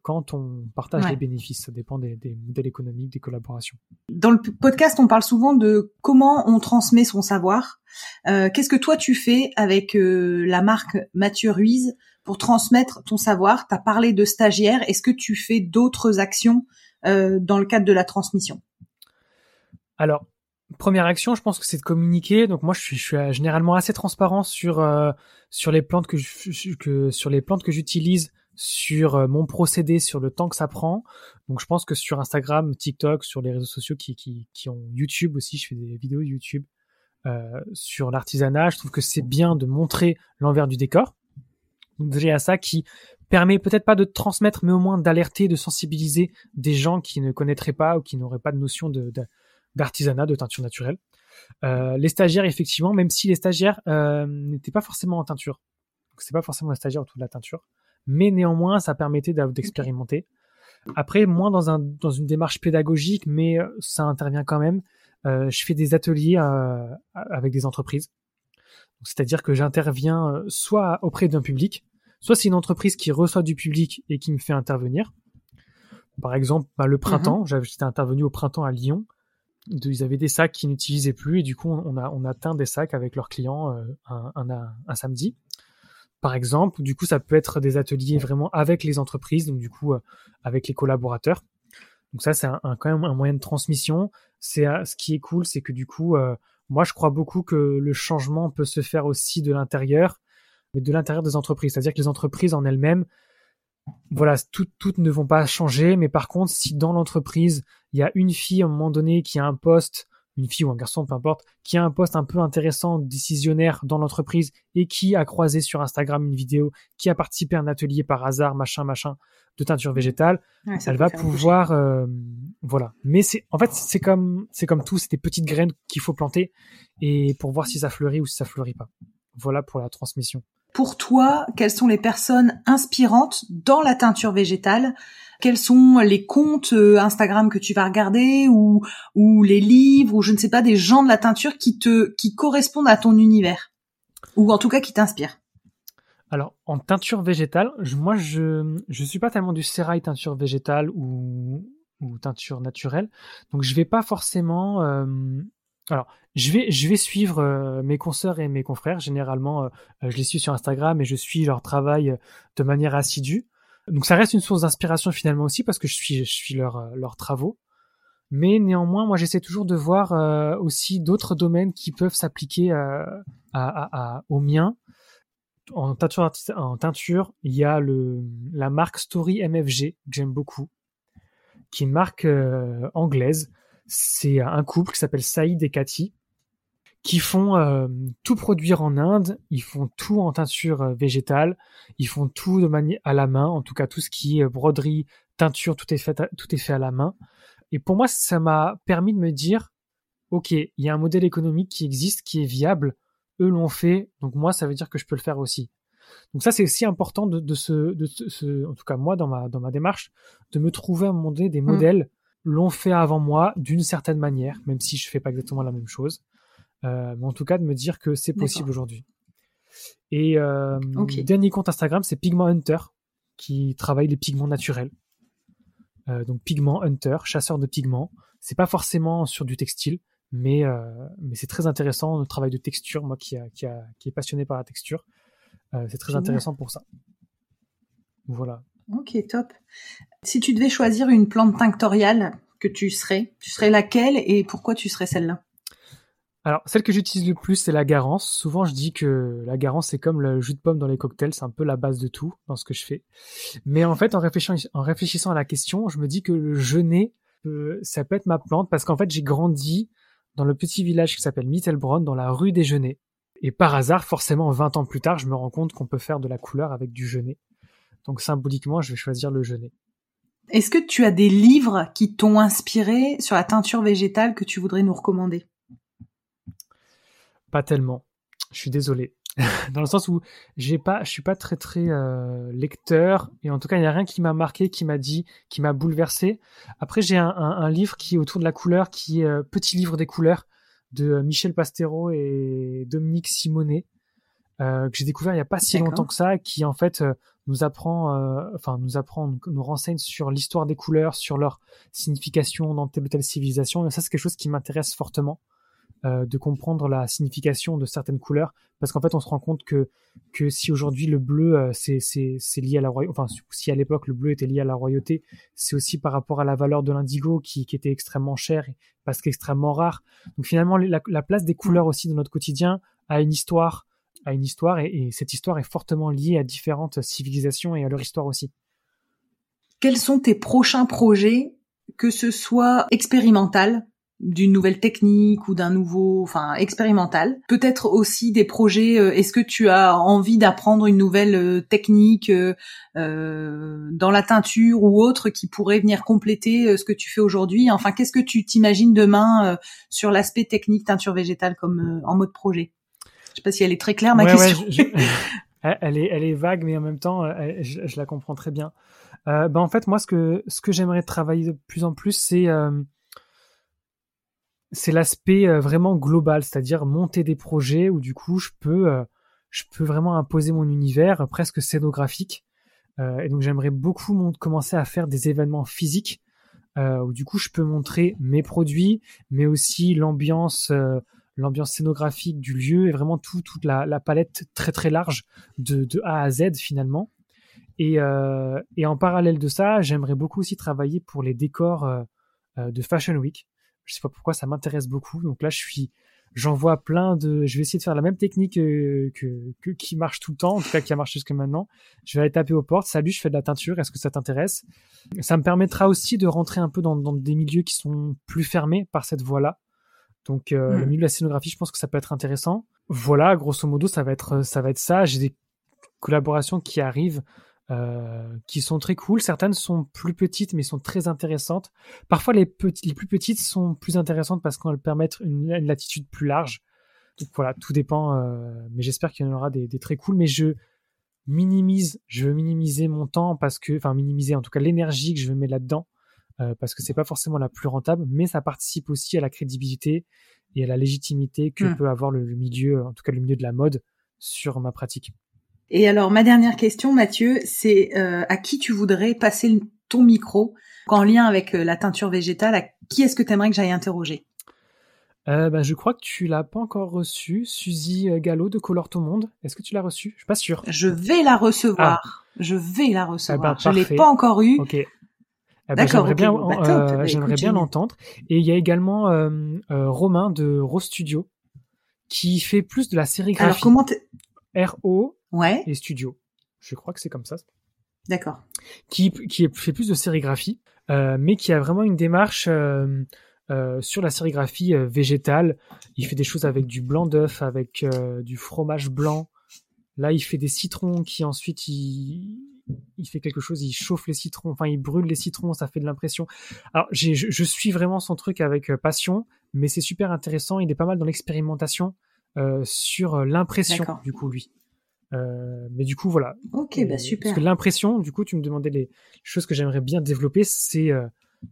Speaker 3: quand on partage les bénéfices. Ça dépend des, modèles économiques, des collaborations.
Speaker 1: Dans le podcast, on parle souvent de comment on transmet son savoir. Qu'est-ce que toi tu fais avec la marque Mathieu Ruiz pour transmettre ton savoir? Tu as parlé de stagiaires. Est-ce que tu fais d'autres actions euh, dans le cadre de la transmission
Speaker 3: Alors, première action, je pense que c'est de communiquer. Donc moi, je suis, je suis généralement assez transparent sur euh, sur les plantes que, je, que sur les plantes que j'utilise, sur euh, mon procédé, sur le temps que ça prend. Donc je pense que sur Instagram, TikTok, sur les réseaux sociaux qui qui, qui ont YouTube aussi, je fais des vidéos YouTube euh, sur l'artisanat. Je trouve que c'est bien de montrer l'envers du décor. Donc j'ai à ça qui permet peut-être pas de transmettre, mais au moins d'alerter, de sensibiliser des gens qui ne connaîtraient pas ou qui n'auraient pas de notion de, d'artisanat, de, teinture naturelle. Euh, les stagiaires, effectivement, même si les stagiaires euh, n'étaient pas forcément en teinture, c'est pas forcément un stagiaire autour de la teinture, mais néanmoins, ça permettait d'expérimenter. Après, moins dans, un, dans une démarche pédagogique, mais euh, ça intervient quand même. Euh, je fais des ateliers avec des entreprises. C'est-à-dire que j'interviens soit auprès d'un public, soit c'est une entreprise qui reçoit du public et qui me fait intervenir. Par exemple, bah, le printemps, mhm. j'étais intervenu au printemps à Lyon. Ils avaient des sacs qui n'utilisaient plus et du coup on a on a teint des sacs avec leurs clients euh, un, un, un, samedi. Par exemple, du coup ça peut être des ateliers vraiment avec les entreprises, donc du coup euh, avec les collaborateurs. Donc ça c'est un, quand même un moyen de transmission. C'est euh, ce qui est cool, c'est que du coup moi je crois beaucoup que le changement peut se faire aussi de l'intérieur mais de l'intérieur des entreprises. C'est-à-dire que les entreprises en elles-mêmes, voilà, toutes, ne vont pas changer, mais par contre, si dans l'entreprise, il y a une fille à un moment donné qui a un poste une fille ou un garçon, peu importe, qui a un poste un peu intéressant, décisionnaire dans l'entreprise et qui a croisé sur Instagram une vidéo, qui a participé à un atelier par hasard, machin, machin, de teinture végétale, elle va pouvoir, euh, voilà. Mais c'est, en fait, c'est comme, c'est comme tout, c'est des petites graines qu'il faut planter et pour voir si ça fleurit ou si ça fleurit pas. Voilà pour la transmission.
Speaker 1: Pour toi, quelles sont les personnes inspirantes dans la teinture végétale? Quels sont les comptes euh, Instagram que tu vas regarder ou ou les livres ou je ne sais pas des gens de la teinture qui te qui correspondent à ton univers? Ou en tout cas qui t'inspirent?
Speaker 3: Alors en teinture végétale, moi je je suis pas tellement du sérail teinture végétale ou ou teinture naturelle, donc je vais pas forcément euh, alors, je vais, suivre euh, mes consoeurs et mes confrères. Généralement, je les suis sur Instagram et je suis leur travail de manière assidue. Donc ça reste une source d'inspiration finalement aussi parce que je suis, suis leurs euh, travaux. Mais néanmoins, moi j'essaie toujours de voir euh, aussi d'autres domaines qui peuvent s'appliquer euh, à, à, au mien. En teinture, il y a la marque Story MFG que j'aime beaucoup, qui est une marque anglaise. C'est un couple qui s'appelle Saïd et Cathy qui font euh, tout produire en Inde, ils font tout en teinture euh, végétale, ils font tout de manière à la main, en tout cas tout ce qui est broderie, teinture, tout est fait, à, tout est fait à la main. Et pour moi, ça m'a permis de me dire, ok, il y a un modèle économique qui existe, qui est viable, eux l'ont fait, donc moi, ça veut dire que je peux le faire aussi. Donc ça, c'est aussi important de, de, se, de se, en tout cas moi dans ma dans ma démarche, de me trouver à un moment donné des mmh. modèles l'ont fait avant moi d'une certaine manière, même si je fais pas exactement la même chose. Euh, mais en tout cas de me dire que c'est possible aujourd'hui. Et euh, dernier compte Instagram, c'est Pigment Hunter, qui travaille les pigments naturels. Euh, donc Pigment Hunter, chasseur de pigments. C'est pas forcément sur du textile, mais mais c'est très intéressant le travail de texture. Moi qui a, qui, a, qui est passionné par la texture, c'est très intéressant pour ça. Voilà.
Speaker 1: Ok, top. Si tu devais choisir une plante tinctoriale que tu serais, tu serais laquelle et pourquoi tu serais celle-là?
Speaker 3: Alors, celle que j'utilise le plus, c'est la garance. Souvent, je dis que la garance, c'est comme le jus de pomme dans les cocktails, c'est un peu la base de tout dans ce que je fais. Mais en fait, en réfléchissant, à la question, je me dis que le genêt, euh, ça peut être ma plante parce qu'en fait, j'ai grandi dans le petit village qui s'appelle Mittelbronn, dans la rue des genêts. Et par hasard, forcément, 20 ans plus tard, je me rends compte qu'on peut faire de la couleur avec du genêt. Donc, symboliquement, je vais choisir le genêt.
Speaker 1: Est-ce que tu as des livres qui t'ont inspiré sur la teinture végétale que tu voudrais nous recommander?
Speaker 3: Pas tellement. Je suis désolé. (laughs) Dans le sens où j'ai pas, je suis pas très très euh, lecteur et en tout cas il n'y a rien qui m'a marqué, qui m'a dit, qui m'a bouleversé. Après j'ai un, livre qui est autour de la couleur, qui est euh, Petit livre des couleurs de euh, Michel Pastero et Dominique Simonet, que j'ai découvert il y a pas si longtemps que ça, qui en fait nous apprend, enfin nous apprend, nous renseigne sur l'histoire des couleurs, sur leur signification dans telle ou telle civilisation. Et ça c'est quelque chose qui m'intéresse fortement. Euh, de comprendre la signification de certaines couleurs, parce qu'en fait on se rend compte que que si aujourd'hui le bleu euh, c'est c'est lié à la royauté, enfin si à l'époque le bleu était lié à la royauté, c'est aussi par rapport à la valeur de l'indigo qui, qui était extrêmement cher parce qu'extrêmement rare. Donc finalement la, place des couleurs aussi dans notre quotidien a une histoire, a une histoire et, et cette histoire est fortement liée à différentes civilisations et à leur histoire aussi.
Speaker 1: Quels sont tes prochains projets, que ce soit expérimental, d'une nouvelle technique ou d'un nouveau, enfin expérimental? Peut-être aussi des projets. Euh, est-ce que tu as envie d'apprendre une nouvelle euh, technique euh, dans la teinture ou autre qui pourrait venir compléter ce que tu fais aujourd'hui? Enfin, qu'est-ce que tu t'imagines demain sur l'aspect technique teinture végétale comme en mode projet? Je sais pas si elle est très claire ma question. (laughs)
Speaker 3: elle est, elle est vague, mais en même temps, je, la comprends très bien. ben en fait, moi, ce que ce que j'aimerais travailler de plus en plus, c'est c'est l'aspect euh, vraiment global, c'est-à-dire monter des projets où du coup je peux, euh, je peux vraiment imposer mon univers presque scénographique. Euh, et donc j'aimerais beaucoup commencer à faire des événements physiques où du coup je peux montrer mes produits, mais aussi l'ambiance, l'ambiance scénographique du lieu et vraiment tout, toute la, palette très très large de, de A à Z finalement. Et, et en parallèle de ça, j'aimerais beaucoup aussi travailler pour les décors de Fashion Week. Je sais pas pourquoi ça m'intéresse beaucoup. Donc là, je suis, j'envoie plein de, je vais essayer de faire la même technique euh, que, que, qui marche tout le temps, en tout cas qui a marché jusqu'à maintenant. Je vais aller taper aux portes. Salut, je fais de la teinture. Est-ce que ça t'intéresse? Ça me permettra aussi de rentrer un peu dans, dans des milieux qui sont plus fermés par cette voie-là. Donc le
Speaker 1: Mm.
Speaker 3: milieu de la scénographie, je pense que ça peut être intéressant. Voilà, grosso modo, ça va être ça va être ça. J'ai des collaborations qui arrivent euh, qui sont très cool. Certaines sont plus petites, mais sont très intéressantes. Parfois, les, plus petites sont plus intéressantes parce qu'elles permettent une, une, latitude plus large. Donc voilà, tout dépend. Euh, mais j'espère qu'il y en aura des, des, très cool. Mais je minimise, je veux minimiser mon temps parce que, enfin minimiser en tout cas l'énergie que je veux mettre là-dedans, euh, parce que c'est pas forcément la plus rentable, mais ça participe aussi à la crédibilité et à la légitimité que
Speaker 1: Mm.
Speaker 3: peut avoir le, le milieu, en tout cas le milieu de la mode, sur ma pratique.
Speaker 1: Et alors, ma dernière question, Mathieu, c'est euh, à qui tu voudrais passer ton micro en lien avec euh, la teinture végétale? À qui est-ce que tu aimerais que j'aille interroger?
Speaker 3: Euh, bah, je crois que tu l'as pas encore reçu, Suzy euh, Gallo de Color Tout Monde. Est-ce que tu l'as reçu Je suis pas sûr.
Speaker 1: Je vais la recevoir. Je vais la recevoir.
Speaker 3: Ah bah,
Speaker 1: je l'ai pas encore eu.
Speaker 3: Ok. Eh ben, j'aimerais bien,
Speaker 1: bah,
Speaker 3: euh.
Speaker 1: Bah,
Speaker 3: j'aimerais bien l'entendre. Et il y a également euh, euh, Romain de Rose Studio qui fait plus de la
Speaker 1: Alors,
Speaker 3: sérigraphie.
Speaker 1: comment t'es-
Speaker 3: RO
Speaker 1: Ouais,
Speaker 3: et Studio. Je crois que c'est comme ça.
Speaker 1: d'accord.
Speaker 3: Qui, qui fait plus de sérigraphie, euh, mais qui a vraiment une démarche euh, euh, sur la sérigraphie végétale. Il fait des choses avec du blanc d'œuf, avec euh, du fromage blanc. Là, il fait des citrons qui ensuite il, il fait quelque chose, il chauffe les citrons, enfin il brûle les citrons, ça fait de l'impression. Alors je, je suis vraiment son truc avec euh, passion, mais c'est super intéressant. Il est pas mal dans l'expérimentation euh, sur euh, l'impression du coup lui. Euh, mais du coup voilà.
Speaker 1: Ok, bah super.
Speaker 3: Parce que l'impression, du coup, tu me demandais les choses que j'aimerais bien développer, c'est euh,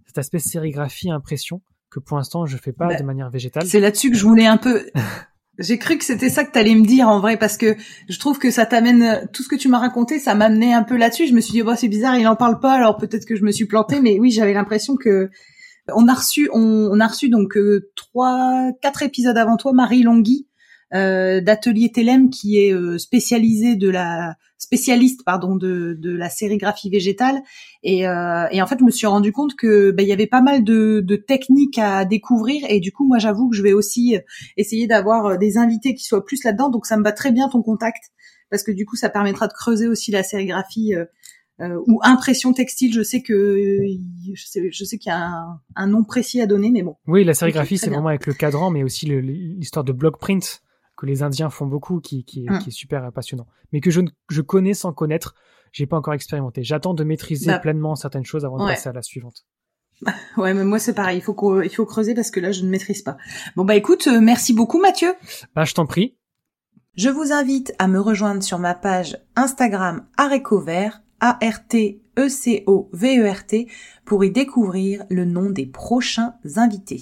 Speaker 3: cet aspect sérigraphie impression que pour l'instant je fais pas
Speaker 1: Bah,
Speaker 3: de manière végétale.
Speaker 1: C'est là-dessus que je voulais un peu. (laughs) J'ai cru que c'était ça que t'allais me dire en vrai parce que je trouve que ça t'amène tout ce que tu m'as raconté, ça m'amenait un peu là-dessus. Je me suis dit bon c'est bizarre, il en parle pas, alors peut-être que je me suis plantée, mais oui j'avais l'impression que on a reçu on, on a reçu donc euh, trois quatre épisodes avant toi Marie Longhi euh, d'Atelier Telem qui est euh, spécialisée de la spécialiste pardon de, de la sérigraphie végétale. Et, euh, et en fait je me suis rendu compte que ben, il y avait pas mal de, de techniques à découvrir. Et du coup moi j'avoue que je vais aussi essayer d'avoir euh, des invités qui soient plus là-dedans. Donc ça me va très bien ton contact parce que du coup ça permettra de creuser aussi la sérigraphie euh, euh, ou impression textile. Je sais que euh, je sais, je sais qu'il y a un, un nom précis à donner mais bon.
Speaker 3: Oui, la sérigraphie, c'est vraiment avec le cadran, mais aussi l'histoire de block print que les Indiens font beaucoup, qui, qui, est,
Speaker 1: Mm.
Speaker 3: qui est super passionnant. Mais que je, je connais sans connaître, j'ai pas encore expérimenté. J'attends de maîtriser
Speaker 1: Bah,
Speaker 3: pleinement certaines choses avant de
Speaker 1: ouais.
Speaker 3: passer à la suivante. (laughs)
Speaker 1: ouais mais moi c'est pareil il faut il faut creuser parce que là je ne maîtrise pas bon bah écoute euh, merci beaucoup Mathieu
Speaker 3: Bah, je t'en prie.
Speaker 1: Je vous invite à me rejoindre sur ma page Instagram Arécovert, A-R-T-E-C-O-V-E-R-T, pour y découvrir le nom des prochains invités.